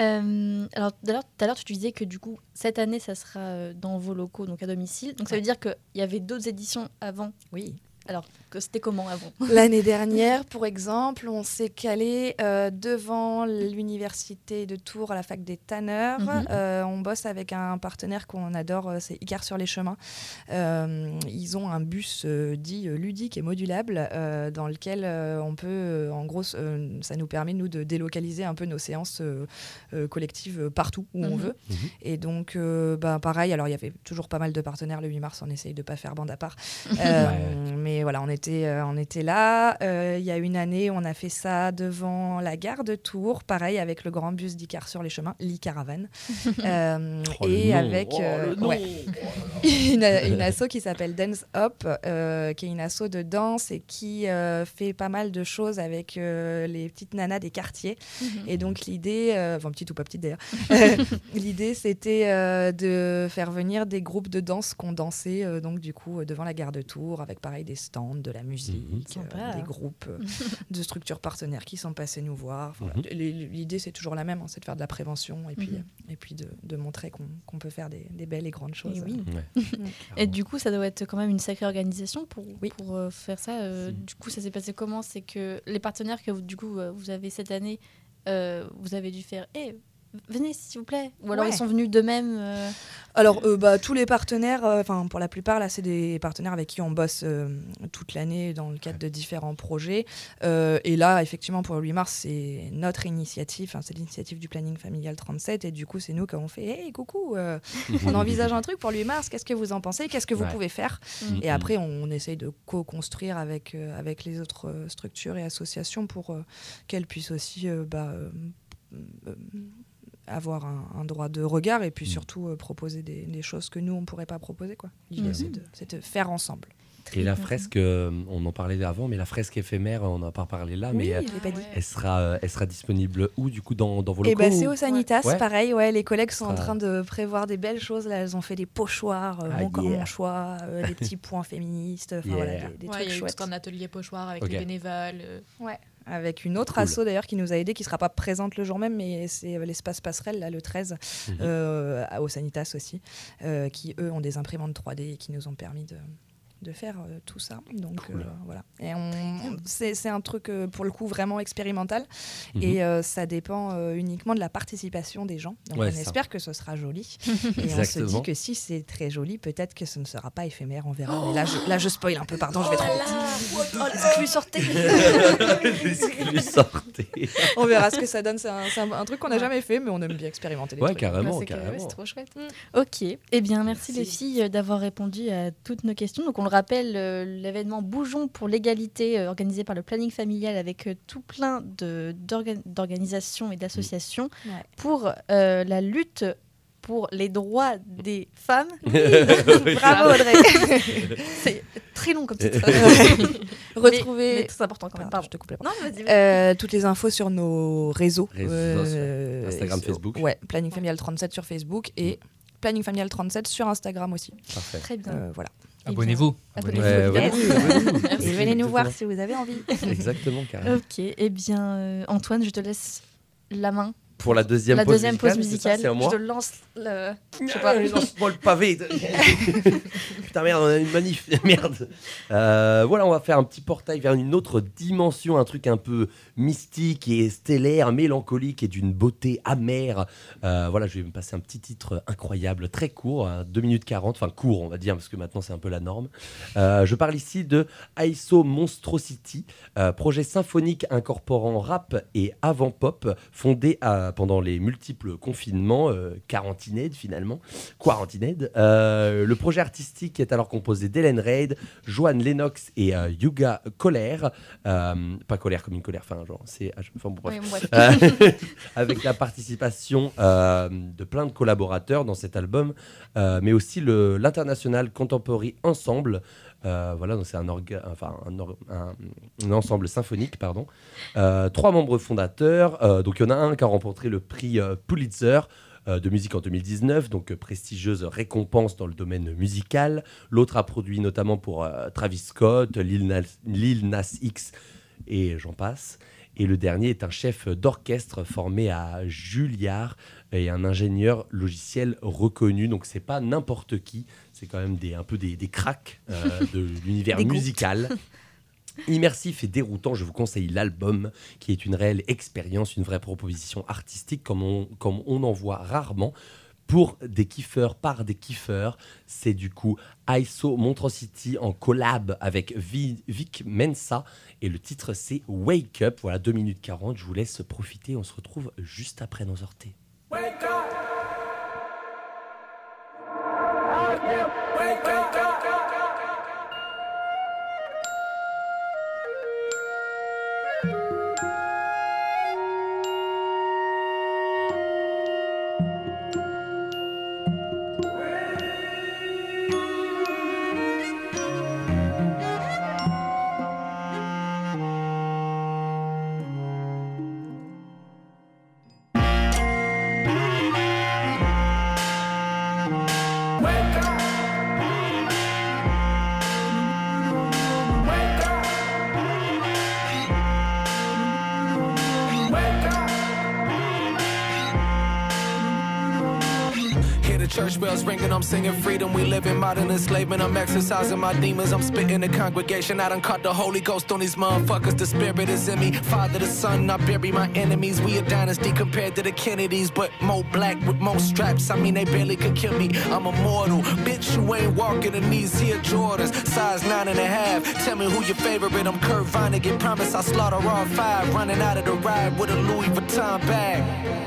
Euh, alors, tout à l'heure- tout à l'heure, tu disais que du coup, cette année, ça sera euh, dans vos locaux, donc à domicile. Donc, ça veut dire qu'il y avait d'autres éditions avant. Oui. Alors, c'était comment avant? L'année dernière, pour exemple, on s'est calé euh, devant l'université de Tours à la fac des tanneurs. Mhm. Euh, on bosse avec un partenaire qu'on adore, euh, c'est Icar sur les chemins. Euh, ils ont un bus euh, dit ludique et modulable euh, dans lequel euh, on peut, en gros, euh, ça nous permet nous de délocaliser un peu nos séances euh, euh, collectives partout où on Mhm. veut. Mhm. Et donc, euh, bah, pareil, alors il y avait toujours pas mal de partenaires le 8 mars, on essaye de pas faire bande à part. Euh, Mais voilà, on était, euh, on était là. Euh, Il y a une année, on a fait ça devant la gare de Tours, pareil, avec le grand bus d'Icar sur les chemins, l'Icaravane. Euh, Oh, le et nom. avec Oh, ouais, une, une asso qui s'appelle Dance Hop, euh, qui est une asso de danse et qui euh, fait pas mal de choses avec euh, les petites nanas des quartiers. Et donc l'idée, euh, enfin petite ou pas petite d'ailleurs, euh, l'idée c'était euh, de faire venir des groupes de danse qu'on dansait euh, donc du coup devant la gare de Tours avec pareil des, stands, de la musique, Sympa. euh, des groupes euh, de structures partenaires qui sont passés nous voir. Voilà. Mhm. L'idée, c'est toujours la même, hein, c'est de faire de la prévention et puis, Mhm. et puis de, de montrer qu'on peut faire des, des belles et grandes choses. Et oui. Ouais. Et du coup, ça doit être quand même une sacrée organisation pour, Oui. pour euh, faire ça. euh, Si. Du coup, ça s'est passé comment? C'est que les partenaires que vous, du coup, vous avez cette année, euh, vous avez dû faire Eh, venez s'il vous plaît Ou alors Ouais. ils sont venus d'eux-mêmes euh, Alors, euh, bah, tous les partenaires, euh, enfin pour la plupart, là, c'est des partenaires avec qui on bosse euh, toute l'année dans le cadre de différents projets. Euh, et là, effectivement, pour le 8 mars, c'est notre initiative, enfin, c'est l'initiative du planning familial 37. Et du coup, c'est nous qui avons fait Hey, coucou, euh, on envisage un truc pour le 8 mars, qu'est-ce que vous en pensez? Qu'est-ce que vous Ouais. pouvez faire? Mhm. Et après, on, essaye de co-construire avec, euh, avec les autres structures et associations pour euh, qu'elles puissent aussi euh, bah, euh, euh, avoir un, un droit de regard et puis Mhm. surtout euh, proposer des, des choses que nous, on ne pourrait pas proposer. quoi. L'idée, Mhm. c'est de, c'est de faire ensemble. Et la fresque, euh, on en parlait avant, mais la fresque éphémère, on n'a pas parlé là, mais elle sera, euh, elle sera disponible où du coup dans, dans vos Et locaux ben, c'est ou- au Sanitas, Ouais. pareil. Ouais, les collègues sont en train de prévoir des belles choses. Là, elles ont fait des pochoirs, euh, Ah, mon corps, yeah. mon choix, euh, des petits points féministes, enfin voilà, Yeah. des, des Ouais, trucs il y a eu chouettes. tout un atelier pochoir avec Ok. les bénévoles. euh, Avec une autre Cool. asso d'ailleurs qui nous a aidé, qui sera pas présente le jour même, mais c'est euh, l'espace passerelle, là, le 13, Mhm. euh, au Sanitas aussi, euh, qui eux ont des imprimantes 3D et qui nous ont permis de, de faire euh, tout ça. Donc Cool. euh, voilà. Et on, c'est, c'est un truc euh, pour le coup vraiment expérimental Mhm. et euh, ça dépend euh, uniquement de la participation des gens. Donc Ouais, on ça. espère que ce sera joli. et on se dit que si c'est très joli, peut-être que ce ne sera pas éphémère, on verra. Mais là je, là, je spoil un peu, pardon, je vais trop vite. Oh, exclus, sortez sortez. On verra ce que ça donne. C'est un, c'est un- un truc qu'on n'a jamais fait, mais on aime bien expérimenter les Ouais, trucs. carrément, c'est que- ouais, carrément. c'est trop chouette. Ok. Eh bien, merci, Merci. les filles d'avoir répondu à toutes nos questions. Donc, on le rappelle, euh, l'événement Bougeons pour l'égalité, euh, organisé par le planning familial avec euh, tout plein d'organisations et d'associations Ouais. pour euh, la lutte pour les droits des femmes. Oui. Bravo, Audrey. C'est très long comme titre. Retrouver. Mais, mais c'est important quand même. Pardon, je te coupe la Non, vas-y. vas-y. Euh, toutes les infos sur nos réseaux. Instagram, sur- Facebook. Ouais, Planning Familial 37 sur Facebook et Planning Familial 37 sur Instagram aussi. Parfait. Très bien. Euh, voilà. Abonnez-vous. abonnez-vous, Ouais. Et venez nous voir si vous avez envie. Exactement, carrément. Ok, eh bien, euh, Antoine, je te laisse la main. Pour la deuxième la pause deuxième pause musicale, c'est ça, c'est je te lance le. Je sais pas. Lance-moi le pavé. Putain, merde, on a une manif. merde. Euh, voilà, on va faire un petit portail vers une autre dimension, un truc un peu mystique et stellaire, mélancolique et d'une beauté amère. Euh, voilà, je vais me passer un petit titre incroyable, très court, 2 minutes 40, enfin court, on va dire, parce que maintenant c'est un peu la norme. Euh, je parle ici de ISO Monstrosity, projet symphonique incorporant rap et avant-pop, fondé pendant les multiples confinements, quarantined finalement, quarantined. Euh, le projet artistique est alors composé d'Hélène Reid, Joanne Lennox et euh, Yuga Colère, Euh, pas colère comme une colère, enfin genre c'est, enfin bon, bref. Oui, bref. Euh, avec la participation de plein de collaborateurs dans cet album, mais aussi l'International Contemporary Ensemble. Euh, voilà, donc c'est un, enfin, un, or- un- un ensemble symphonique, pardon. Euh, trois membres fondateurs. euh, donc il y en a un qui a remporté le prix Pulitzer de musique en 2019, donc euh, prestigieuse récompense dans le domaine musical. L'autre a produit notamment pour euh, Travis Scott, Lil Nas, Lil Nas X et j'en passe. Et le dernier est un chef d'orchestre formé à Juilliard et un ingénieur logiciel reconnu. Donc c'est pas n'importe qui, c'est quand même des, un peu des, des cracks euh, de l'univers musical. Immersif et déroutant, je vous conseille l'album, qui est une réelle expérience, une vraie proposition artistique, comme on, comme on en voit rarement. Pour des kiffeurs par des kiffeurs, c'est du coup ISO Montrosity en collab avec Vi- Vic Mensa. Et le titre, c'est Wake Up. Voilà, 2 minutes 40. Je vous laisse profiter. On se retrouve juste après nos orties. Wake ringing, I'm singing freedom. We live in modern enslavement. I'm exercising my demons. I'm spitting the congregation. I done caught the Holy Ghost on these motherfuckers. The spirit is in me. Father, the son, I bury my enemies. We a dynasty compared to the Kennedys, but more black with more straps. I mean, they barely could kill me. I'm immortal. Bitch, you ain't walking in these here Jordans. Size nine and a half. Tell me who your favorite. I'm Kurt Vonnegut. Promise I slaughter all five. Running out of the ride with a Louis Vuitton bag.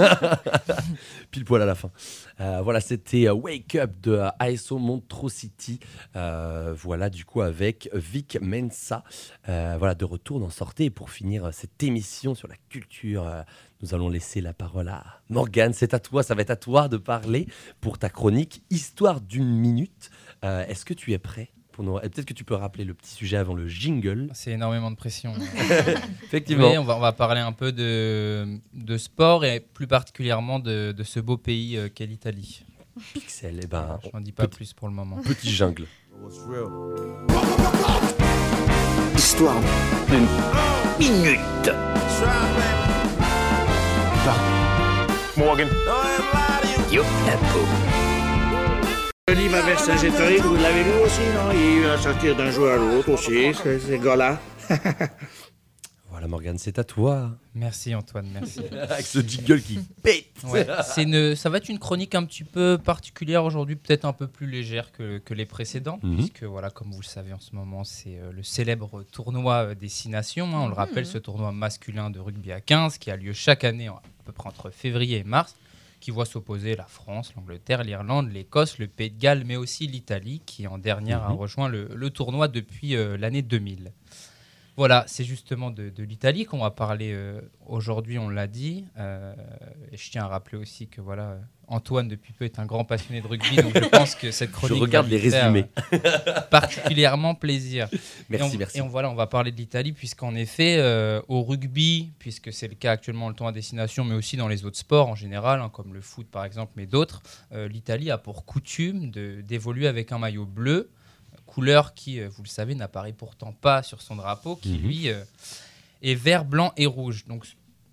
Pile poil à la fin. Euh, voilà, c'était euh, Wake Up de euh, ASO Montrosity. Euh, voilà, du coup, avec Vic Mensa. Voilà, de retour dans Sortez. Et pour finir cette émission sur la culture, nous allons laisser la parole à Morgane. C'est à toi, ça va être à toi de parler pour ta chronique Histoire d'une minute. Est-ce que tu es prêt? Pour nous... et Peut-être que tu peux rappeler le petit sujet avant le jingle. C'est énormément de pression. Effectivement. Oui, on va, on va parler un peu de, de sport et plus particulièrement de, de ce beau pays euh, qu'est l'Italie. Pixel, eh ben, Je n'en dis pas petit- plus pour le moment. Petit jungle. Histoire d'une minute. Morgan. La peau. Le livre à Vercingétorix, vous l'avez lu aussi, non? Il va sortir d'un jour à l'autre aussi, ce- ces gars-là. Voilà, Morgane, c'est à toi. Merci Antoine, merci. Avec ce jingle qui pète. Ouais, c'est une, ça va être une chronique un petit peu particulière aujourd'hui, peut-être un peu plus légère que, que les précédentes, Mhm. puisque voilà, comme vous le savez en ce moment, c'est euh, le célèbre tournoi euh, des Six Nations. hein. on le rappelle, ce tournoi masculin de rugby à 15 qui a lieu chaque année en- à peu près entre février et mars, qui voit s'opposer la France, l'Angleterre, l'Irlande, l'Écosse, le Pays de Galles, mais aussi l'Italie, qui en dernière a Mhm. rejoint le, le tournoi depuis euh, l'année 2000. Voilà, c'est justement de, de l'Italie qu'on va parler euh, aujourd'hui, on l'a dit. Euh, et je tiens à rappeler aussi que voilà, Antoine, depuis peu, est un grand passionné de rugby, donc je pense que cette chronique. regarde va lui les résumés. particulièrement plaisir. Merci, et on, merci. Et on, voilà, on va parler de l'Italie, puisqu'en effet, euh, au rugby, puisque c'est le cas actuellement le tournoi destination, mais aussi dans les autres sports en général, hein, comme le foot par exemple, mais d'autres, euh, l'Italie a pour coutume d'évoluer avec un maillot bleu couleur qui, euh, vous le savez, n'apparaît pourtant pas sur son drapeau, qui Mhm. lui euh, est vert, blanc et rouge. Donc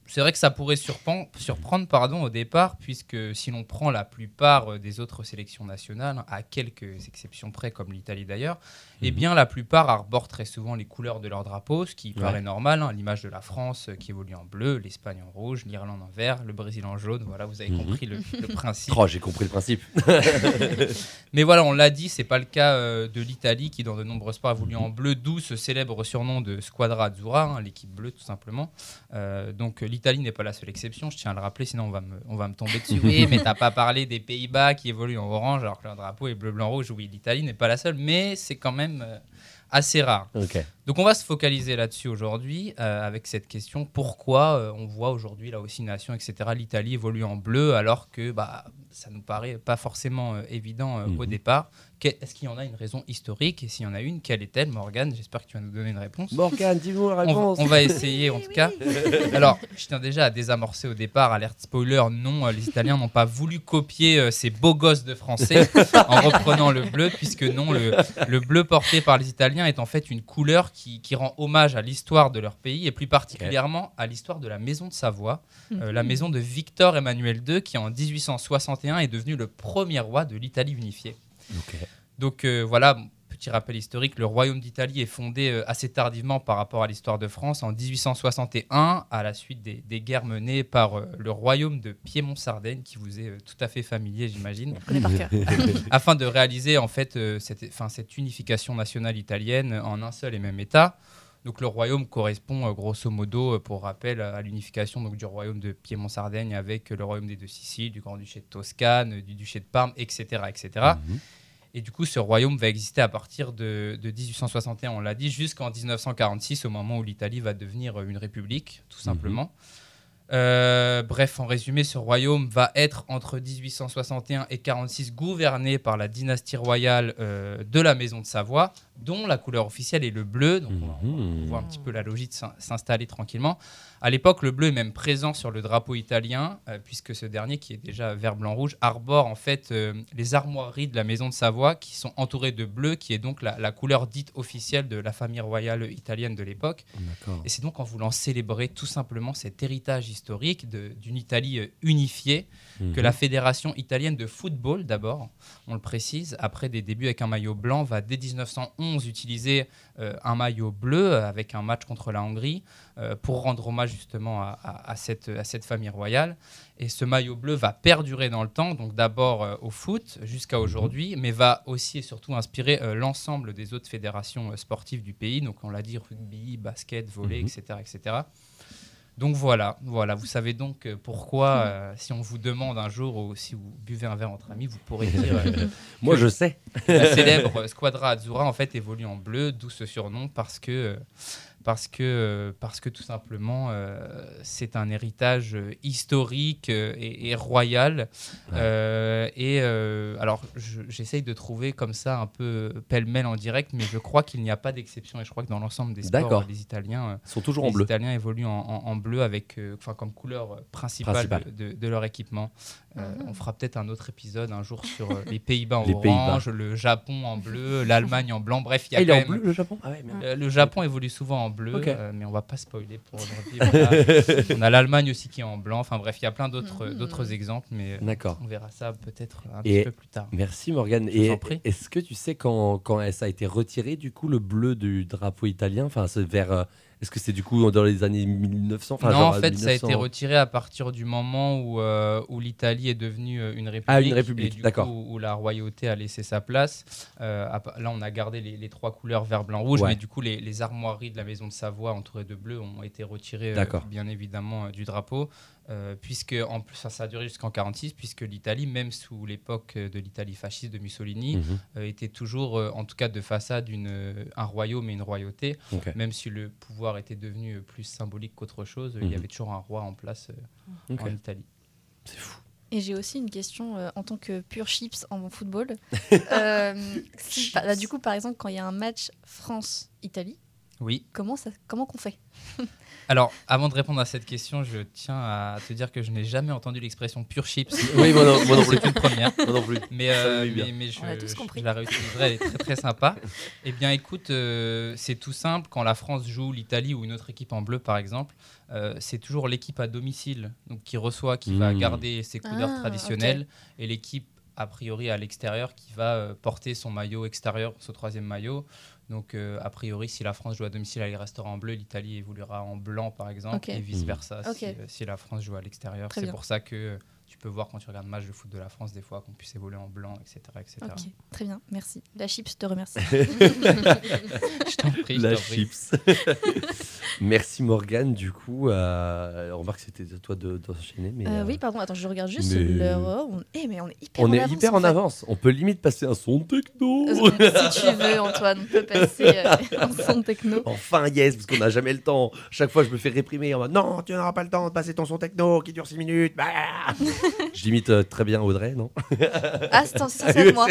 c'est vrai que ça pourrait surprendre, surprendre pardon, au départ, puisque si l'on prend la plupart euh, des autres sélections nationales, à quelques exceptions près, comme l'Italie d'ailleurs, eh bien la plupart arborent très souvent les couleurs de leur drapeau, ce qui Ouais. paraît normal, hein, l'image de la France euh, qui évolue en bleu, l'Espagne en rouge, l'Irlande en vert, le Brésil en jaune, voilà, vous avez Mhm. compris le, le principe. Oh, j'ai compris le principe. Mais voilà, on l'a dit, c'est pas le cas euh, de l'Italie qui, dans de nombreux sports, évolue en bleu, d'où ce célèbre surnom de Squadra Azzurra, hein, l'équipe bleue tout simplement. Euh, donc l'Italie n'est pas la seule exception, je tiens à le rappeler, sinon on va me, on va me tomber dessus. Oui, mais t'as pas parlé des Pays-Bas qui évoluent en orange alors que leur drapeau est bleu, blanc, rouge. Oui, l'Italie n'est pas la seule, mais c'est quand même euh, assez rare. Ok. Donc on va se focaliser là-dessus aujourd'hui euh, avec cette question pourquoi euh, on voit aujourd'hui la Nation, etc. L'Italie évolue en bleu alors que bah, ça nous paraît pas forcément euh, évident au Mhm. départ. Que- Est-ce qu'il y en a une raison historique Et s'il y en a une, quelle est-elle? Morgane, j'espère que tu vas nous donner une réponse. Morgane, dis-nous la On va- réponse. On, va essayer en tout cas. Alors, je tiens déjà à désamorcer au départ, alerte spoiler, non, euh, les Italiens n'ont pas voulu copier euh, ces beaux gosses de français en reprenant le bleu, puisque non, le, le bleu porté par les Italiens est en fait une couleur qui, qui rend hommage à l'histoire de leur pays et plus particulièrement à l'histoire de la maison de Savoie, euh, la Mhm. maison de Victor Emmanuel II, qui en 1861 est devenu le premier roi de l'Italie unifiée. Donc euh, voilà, petit rappel historique, le royaume d'Italie est fondé euh, assez tardivement par rapport à l'histoire de France en 1861, à la suite des, des guerres menées par euh, le royaume de Piémont-Sardaigne, qui vous est euh, tout à fait familier, j'imagine. connaît par cœur. Afin de réaliser en fait euh, cette unification nationale italienne en un seul et même État. Donc le royaume correspond euh, grosso modo, euh, pour rappel, à l'unification donc, du royaume de Piémont-Sardaigne avec euh, le royaume des deux Siciles, du Grand-Duché de Toscane, du duché de Parme, etc. etc. Mhm. Et du coup, ce royaume va exister à partir de, de 1861, on l'a dit, jusqu'en 1946, au moment où l'Italie va devenir une république, tout simplement. Euh, bref, en résumé, ce royaume va être entre 1861 et 46 gouverné par la dynastie royale euh, de la Maison de Savoie, dont la couleur officielle est le bleu. Donc on, on voit un petit peu la logique s'in- s'installer tranquillement. À l'époque, le bleu est même présent sur le drapeau italien, euh, puisque ce dernier, qui est déjà vert, blanc, rouge, arbore en fait euh, les armoiries de la Maison de Savoie, qui sont entourées de bleu, qui est donc la, la couleur dite officielle de la famille royale italienne de l'époque. Et c'est donc en voulant célébrer tout simplement cet héritage historique d'une Italie euh, unifiée que Mhm. la Fédération italienne de football, d'abord, on le précise, après des débuts avec un maillot blanc, va dès 1911 utiliser euh, un maillot bleu avec un match contre la Hongrie pour rendre hommage justement à, à- à cette, à cette famille royale. Et ce maillot bleu va perdurer dans le temps, donc d'abord euh, au foot jusqu'à aujourd'hui, mais va aussi et surtout inspirer euh, l'ensemble des autres fédérations euh, sportives du pays. Donc on l'a dit, rugby, basket, volley, Mhm. etc., etc. Donc voilà, voilà, vous savez donc euh, pourquoi, euh, si on vous demande un jour ou si vous buvez un verre entre amis, vous pourrez dire. euh, Moi, je sais. La célèbre Squadra Azzurra en fait évolue en bleu, d'où ce surnom parce que euh, parce que euh, parce que tout simplement euh, c'est un héritage euh, historique et, et royal. Et alors je- j'essaye de trouver comme ça un peu pêle-mêle en direct, mais je crois qu'il n'y a pas d'exception et je crois que dans l'ensemble des sports, les Italiens Ils sont toujours en les bleu. Italiens évoluent en, en- en bleu avec, enfin comme couleur principale. De, de- de leur équipement. On fera peut-être un autre épisode un jour sur les Pays-Bas en Les orange, le Japon en bleu, l'Allemagne en blanc. Bref, il y a Ah, il quand en bleu, le Japon? Ah ouais, le Japon évolue souvent en bleu, euh, mais on va pas spoiler pour aujourd'hui. On a- l'Allemagne aussi qui est en blanc. Enfin bref, il y a plein d'autres d'autres exemples, mais euh, on verra ça peut-être un Et petit peu plus tard. Merci Morgane. Je Et est-ce que tu sais quand, quand ça a été retiré du coup le bleu du drapeau italien Enfin, c'est vers. Est-ce que c'est du coup dans les années 1900 Enfin, non, genre en fait, ça a été 1900. retiré à partir du moment où, euh, où l'Italie est devenue euh, une république. Ah, une république, d'accord. où la royauté a laissé sa place. Euh, là, on a gardé les, les trois couleurs vert, blanc, rouge, Ouais. mais du coup, les, les armoiries de la maison de Savoie entourées de bleu ont été retirées, euh, bien évidemment, du drapeau. Euh, puisque en plus ça, ça a duré jusqu'en 46 puisque l'Italie même sous l'époque euh, de l'Italie fasciste de Mussolini Mhm. euh, était toujours euh, en tout cas de façade une, un royaume et une royauté même si le pouvoir était devenu plus symbolique qu'autre chose il y Mhm. avait toujours un roi en place euh, en Italie C'est fou. Et j'ai aussi une question euh, en tant que pure chips en football. Euh, si- bah, du coup, par exemple, quand il y a un match France-Italie, oui comment ça, comment qu'on fait? Alors, avant de répondre à cette question, je tiens à te dire que je n'ai jamais entendu l'expression pure chips. Oui, moi non- moi non plus. C'est une première. Moi non plus. Mais, euh, mais, mais je, On a tous compris. je la réutiliserai, elle est très très sympa. Eh bien, écoute, euh, c'est tout simple. Quand la France joue l'Italie ou une autre équipe en bleu, par exemple, euh, c'est toujours l'équipe à domicile donc, qui reçoit, qui va Mmh. garder ses couleurs Ah, traditionnelles, et l'équipe a priori à l'extérieur qui va euh, porter son maillot extérieur, son troisième maillot. Donc, euh, a priori, si la France joue à domicile, elle restera en bleu. L'Italie évoluera en blanc, par exemple, et vice versa Ok. si, euh, si la France joue à l'extérieur. C'est pour ça que euh, tu peux voir quand tu regardes le match de foot de la France, des fois, qu'on puisse évoluer en blanc, etc. etc. Ok, très bien, merci. La chips te remercie. je t'en prie, je La prie. chips. Merci Morgane, du coup. Euh, on remarque que c'était à toi de- d'enchaîner. Mais, Euh, euh, oui, pardon, attends, je regarde juste mais- l'heure. On... Eh, mais on est hyper on en est avance, hyper en fait. avance. On peut limite passer un son techno. Si tu veux, Antoine, on peut passer un son techno. Enfin, yes, parce qu'on n'a jamais le temps. Chaque fois, je me fais réprimer en mode non, tu n'auras pas le temps de passer ton son techno qui dure 6 minutes. Bah J'imite euh, très bien Audrey, non? Ah, c'est c'est Ah être moi.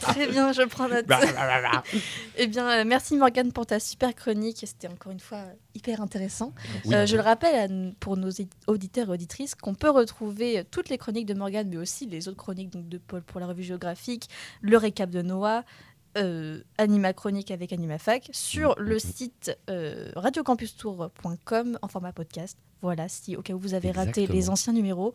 Très bien, je prends note. Bah, bah, bah, eh bien, euh, merci Morgane pour ta super chronique. C'était encore une fois euh, hyper intéressant. Oui. Euh, je le rappelle à pour nos auditeurs et auditrices qu'on peut retrouver toutes les chroniques de Morgane, mais aussi les autres chroniques donc, de Paul pour la revue géographique, le récap de Noah. euh, Anima Chronique avec AnimaFac sur le site euh, radiocampustour.com en format podcast. Voilà, si au cas où vous avez raté les anciens numéros,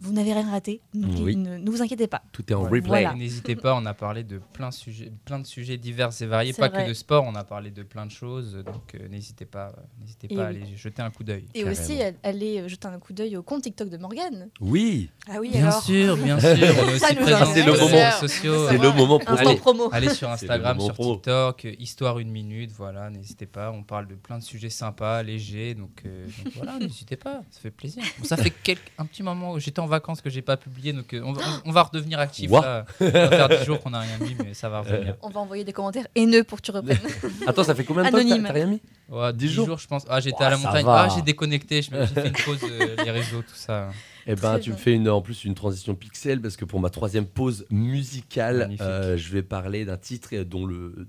vous n'avez rien raté. Oui. Ne, ne vous inquiétez pas. Tout est en replay. Voilà. N'hésitez pas, on a parlé de plein, sujets, plein de sujets divers et variés, pas vrai. que de sport, on a parlé de plein de choses, donc euh, n'hésitez pas, euh, n'hésitez pas à oui. aller jeter un coup d'œil. Et aussi, allez euh, jeter un coup d'œil au compte TikTok de Morgane. Oui. Ah oui, Bien alors sûr, bien sûr, on est Ça aussi nous présent intéresse. C'est le sur les moment. réseaux sociaux. C'est le moment. Instant Allez, promo. allez sur Instagram, sur. TikTok, Histoire une minute, voilà, n'hésitez pas. On parle de plein de sujets sympas, légers, donc, euh, donc voilà, n'hésitez pas, ça fait plaisir. Bon, ça fait quelques, un petit moment où j'étais en vacances que j'ai pas publié, donc euh, on, va- on va redevenir actif Ouah. là. Ça va faire 10 jours qu'on n'a rien mis, mais ça va revenir. On va envoyer des commentaires haineux pour que tu reprennes. Attends, ça fait combien de temps que t'as- rien mis? Ouais, 10 10 jours jours, je pense. Ah, j'étais à la montagne. va. Ah, j'ai déconnecté, j'ai fait une pause, euh, les réseaux, tout ça. Eh ben, tu me fais une, en plus une transition pixel parce que pour ma troisième pause musicale, euh, je vais parler d'un titre dont le,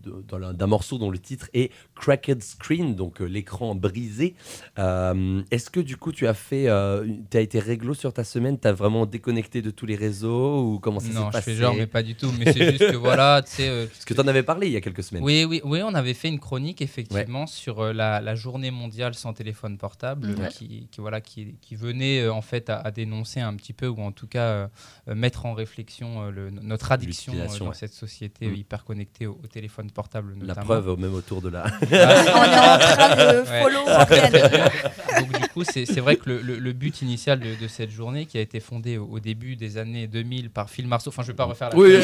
d'un morceau dont le titre est Cracked Screen, donc euh, l'écran brisé. Euh, Est-ce que du coup tu as fait, euh, tu as été réglo sur ta semaine, tu as vraiment déconnecté de tous les réseaux? Ou comment ça s'est Non, je passé? fais genre, mais pas du tout. Mais c'est juste que voilà, tu sais. euh, Parce que tu en avais parlé il y a quelques semaines. Oui, oui, oui, on avait fait une chronique effectivement sur euh, la, la journée mondiale sans téléphone portable, qui, qui, voilà, qui, qui venait euh, en fait à, à dénoncer un petit peu ou en tout cas euh, mettre en réflexion euh, le- notre addiction euh, dans ouais. cette société euh, hyper connectée au, au téléphone portable La notamment. preuve, euh, même autour de la. On est en train de follow. Donc du coup, c'est c'est vrai que le, le- le but initial de, de cette journée, qui a été fondée au, au début des années 2000 par Phil Marceau, enfin je vais pas refaire la Oui,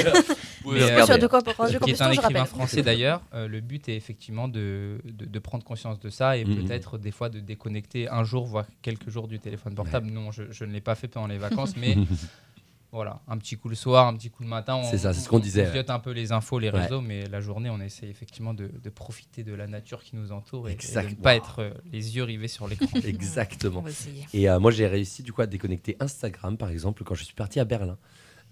oui, mais, regardez. Sur de quoi qui est un écrivain français d'ailleurs. Euh, le but est effectivement de, de, de prendre conscience de ça et Mhm. peut-être des fois de déconnecter un jour, voire quelques jours du téléphone portable. Non, je, je ne l'ai pas fait pendant les vacances, mais voilà, un petit coup le soir, un petit coup le matin. C'est ça, c'est ce qu'on on- disait, On ouais. un peu les infos, les Ouais. réseaux, mais la journée, on essaie effectivement de, de profiter de la nature qui nous entoure et, et de ne pas être euh, les yeux rivés sur l'écran. On Exactement. Et euh, moi, j'ai réussi du coup à déconnecter Instagram, par exemple, quand je suis parti à Berlin.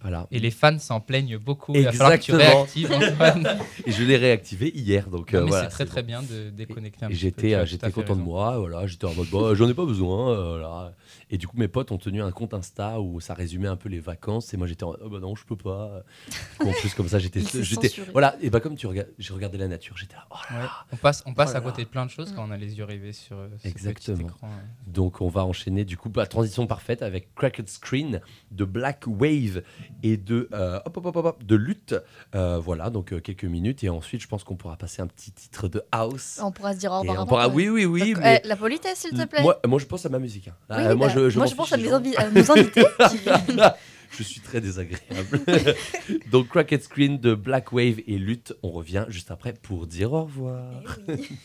Voilà. Et les fans s'en plaignent beaucoup. Il va falloir que tu Exactement. réactives. Et je l'ai réactivé hier, donc Non, euh, voilà. c'est très très bon. bien de déconnecter un j'étais euh, j'étais content de moi, voilà, j'étais en mode bah, j'en ai pas besoin, euh, voilà. Et du coup mes potes ont tenu un compte Insta où ça résumait un peu les vacances et moi j'étais en oh, bah non, je peux pas. Du coup, en plus comme ça j'étais voilà, et bah comme tu regardes j'ai regardé la nature, j'étais là. oh là Ouais. On passe, on passe Oh à côté là. de plein de choses quand on a les yeux rivés sur euh, ce petit Exactement. écran. ouais. Donc on va enchaîner du coup bah, transition parfaite avec Cracked Screen de Black Wave et de euh, hop, hop, hop, hop, hop, de lutte. Euh, voilà donc euh, quelques minutes et ensuite je pense qu'on pourra passer un petit titre de house. On pourra se dire au revoir. on pourra oui oui oui. Donc, mais euh, la politesse, s'il te plaît. Moi, moi je pense à ma musique. hein. Oui, Euh, moi bah, je, je moi, je pense fiche à des mes, gens. envi- à nos invités. je suis très désagréable. Donc Cracked Screen de Black Wave et Lutte, on revient juste après pour dire au revoir. Eh oui.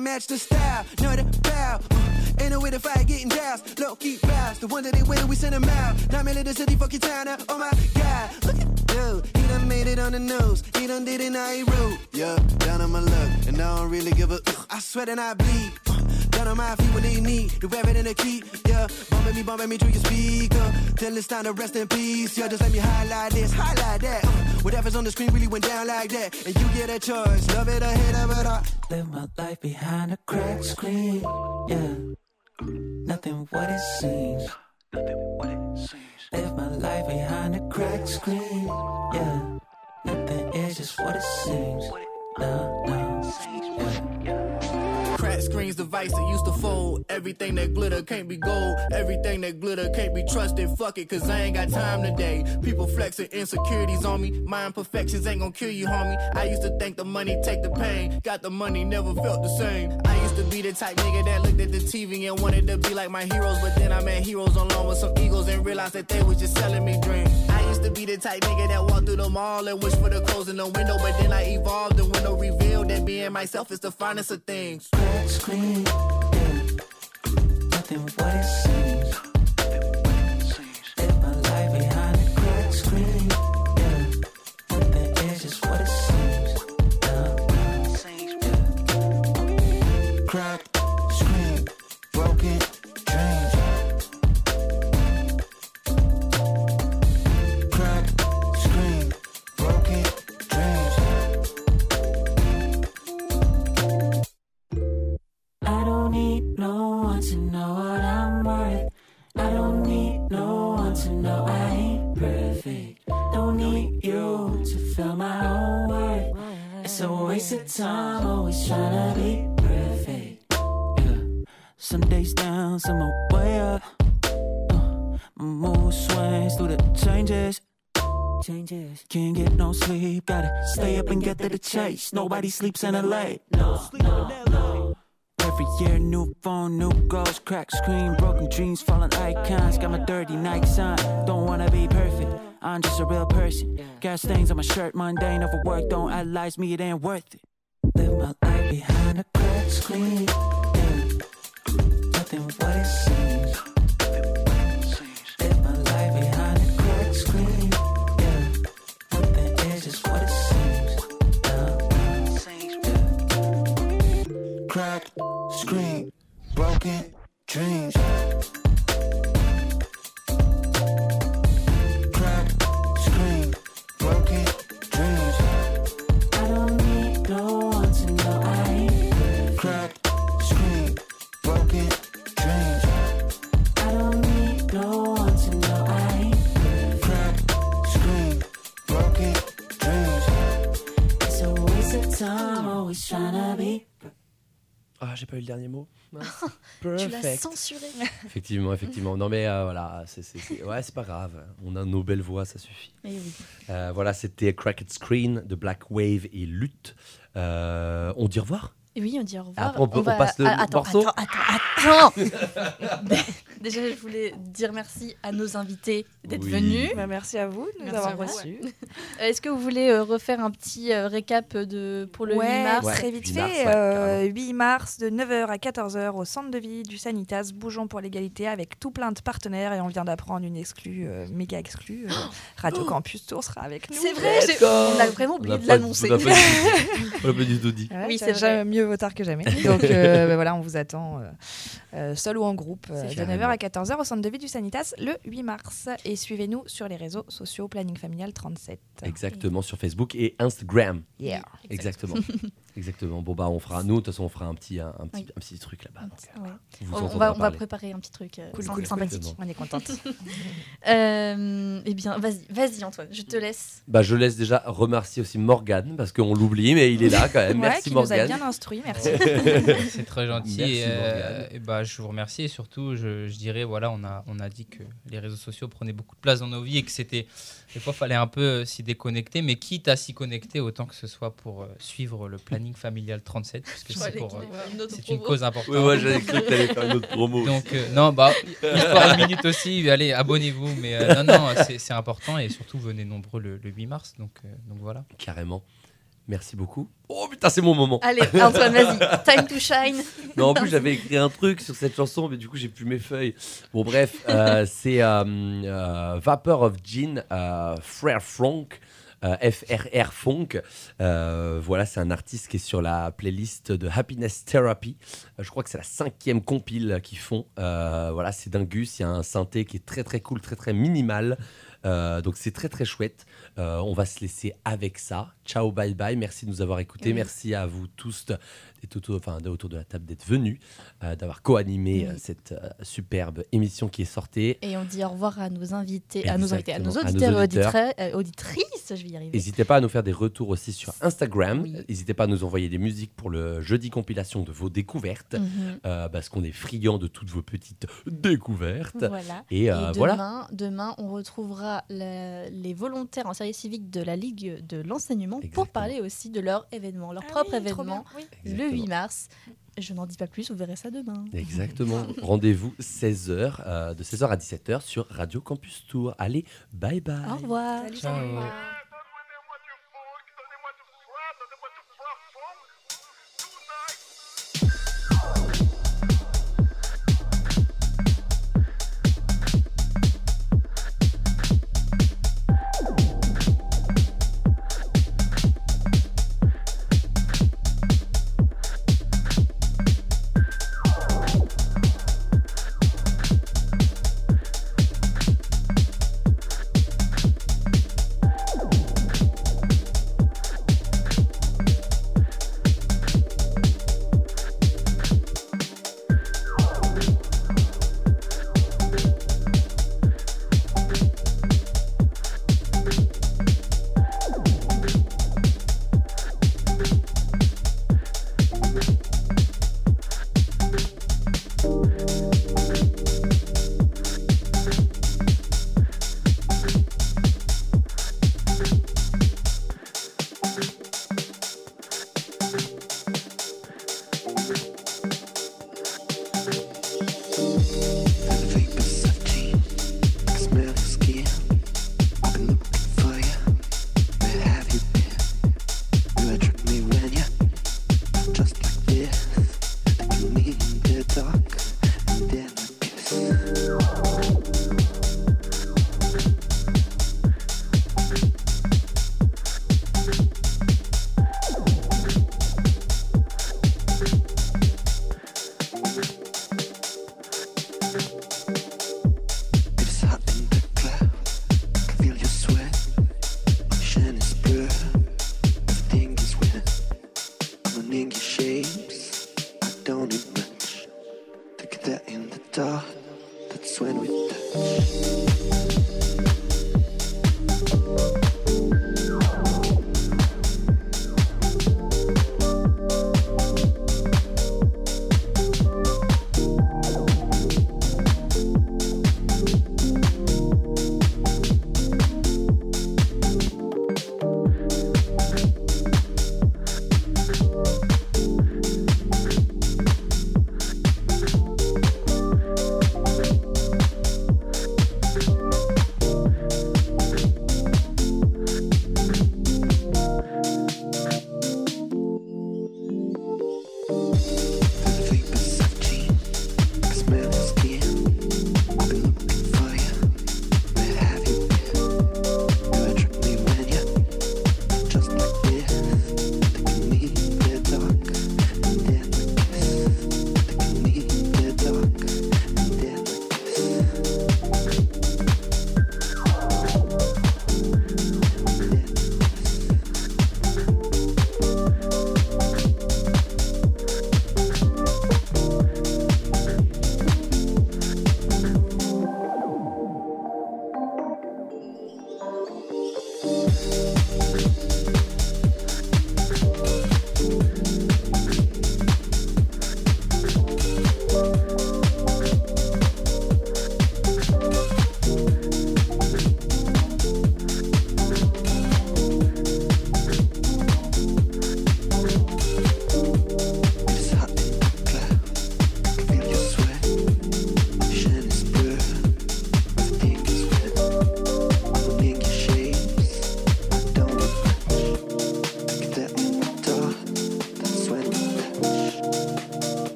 Match the style, know the bow. Uh, way to fight getting doused. Low key bows, the one that they win, we send them out. Million the city, fucking town now. Oh my god, look at dude. He done made it on the news. He done did it, now he rude. Yeah, down on my luck, and I don't really give a. Uh, I sweat and I bleed. Uh, down on my feet when they need the rabbit and the key. Yeah, bumping me, bumping me through your speaker. Till it's time to rest in peace. Yeah, just let me highlight this, highlight that. Uh, whatever's on the screen really went down like that. And you get a choice, love it or hate it, but I Live my life behind a cracked screen. Yeah, nothing what it seems. Nothing what it seems. Live my life behind a cracked screen. Yeah, nothing is just what it seems. No, no. Yeah. Flat screens, device that used to fold. Everything that glitter can't be gold. Everything that glitter can't be trusted. Fuck it, cause I ain't got time today. People flexing insecurities on me. My imperfections ain't gonna kill you, homie. I used to think the money take the pain. Got the money, never felt the same. I used to be the type nigga that looked at the TV and wanted to be like my heroes. But then I met heroes on loan with some egos and realized that they was just selling me dreams. I used to be the type nigga that walked through the mall and wished for the clothes in the window. But then I evolved and window revealed that being myself is the finest of things. Screen, yeah. Nothing what it seems. Nobody sleeps in LA. No, no, no. Every year, new phone, new goals, cracked screen, broken dreams, fallen icons. Got my dirty Nikes on. Don't wanna be perfect. I'm just a real person. Got stains on my shirt, mundane overwork. Don't idolize me, it ain't worth it. Live my life behind a cracked screen. Yeah. Nothing what it seems. Cracked screen, broken dreams. Pas eu le dernier mot. Tu l'as censuré. Effectivement, effectivement. Non mais euh, voilà, c'est, ouais, c'est pas grave. On a nos belles voix, ça suffit. Eh oui. Euh, voilà, c'était Cracked Screen de Black Wave et Lutte. Euh, on dit au revoir oui, on dit au revoir. Après, on peut- on va- passe le Ah, attends, morceau attends, attends, attends. Déjà, je voulais dire merci à nos invités d'être Oui. venus. Bah, merci à vous de nous Merci avoir reçus. Euh, Est-ce que vous voulez euh, refaire un petit euh, récap de, pour le ouais, 8 mars très vite 8 fait. mars, ouais, euh, 8 mars de 9h à 14h au centre de vie du Sanitas, Bougeons pour l'égalité avec tout plein de partenaires et on vient d'apprendre une exclue, euh, méga exclue. euh, Radio Campus Tour sera avec nous. C'est vrai, j'ai- on a vraiment oublié de l'annoncer. On pas du tout- on n'a pas du tout dit. Ouais, Oui, c'est jamais- Mieux vaut tard que jamais. Donc euh, bah voilà, on vous attend euh, euh, seul ou en groupe de 9h carrément. à 14h au centre de vie du Sanitas le 8 mars. Et suivez-nous sur les réseaux sociaux Planning Familial 37. Exactement, sur Facebook et Instagram. Yeah. Exactement. Exactement. Bon, bah, on fera, nous, de toute façon, on fera un petit, un, un petit, Oui. un petit truc là-bas. donc, Ouais. vous On, va, on va préparer un petit truc euh, Cool, cool, sympathique. Exactement. On est contente. Euh, eh bien, vas-y, vas-y Antoine, je te laisse. Bah, je laisse déjà remercier aussi Morgan parce qu'on l'oublie, mais il est là quand même. Ouais, Merci qui nous a bien instruits, merci. C'est très gentil. Merci, et, euh, Morgane. et bah, je vous remercie et surtout, je, je dirais, voilà, on a, on a dit que les réseaux sociaux prenaient beaucoup de place dans nos vies et que c'était, des fois, fallait un peu euh, s'y déconnecter, mais quitte à s'y connecter, autant que ce soit pour euh, suivre le planning familial 37, puisque c'est pour, euh, c'est une cause importante. Oui, ouais, j'avais cru que t'allais faire une autre promo. Donc, euh, non, bah, histoire une minute aussi, allez, abonnez-vous, mais euh, non, non, c'est- c'est important et surtout, venez nombreux le, le 8 mars, donc, euh, donc voilà. Carrément. Merci beaucoup. Oh putain, c'est mon moment. Allez, Antoine, vas-y, time to shine. Non, en plus, j'avais écrit un truc sur cette chanson, mais du coup, j'ai plus mes feuilles. Bon, bref, euh, c'est euh, euh, Vapor of Gin, euh, Frère Frank. euh, FRR Funk. Voilà, c'est un artiste qui est sur la playlist de Happiness Therapy. Je crois que c'est la cinquième compile qu'ils font. Voilà, c'est dingus. Il y a un synthé qui est très très cool, très très minimal. Euh, donc c'est très très chouette. Euh, on va se laisser avec ça. Ciao, bye bye. Merci de nous avoir écoutés. Merci à vous tous d'être autour, enfin, de- autour de la table d'être venus, euh, d'avoir co-animé Oui. euh, cette euh, superbe émission qui est sortie. Et on dit au revoir à nos invités, à nos invités, à nos à auditeurs et auditeurs. auditrices, je vais y arriver. N'hésitez pas à nous faire des retours aussi sur Instagram. N'hésitez pas à nous envoyer des musiques pour le jeudi compilation de vos découvertes. Mhm. euh, parce qu'on est friands de toutes vos petites découvertes. Voilà. Et, euh, demain, voilà. demain, on retrouvera la- les volontaires en service civique de la Ligue de l'enseignement pour parler aussi de leur événement, leur propre oui, trop événement, oui. le. 8 mars. Je n'en dis pas plus, vous verrez ça demain. Exactement. Rendez-vous 16h, de 16h à 17h sur Radio Campus Tour. Allez, bye bye. Au revoir. Ciao.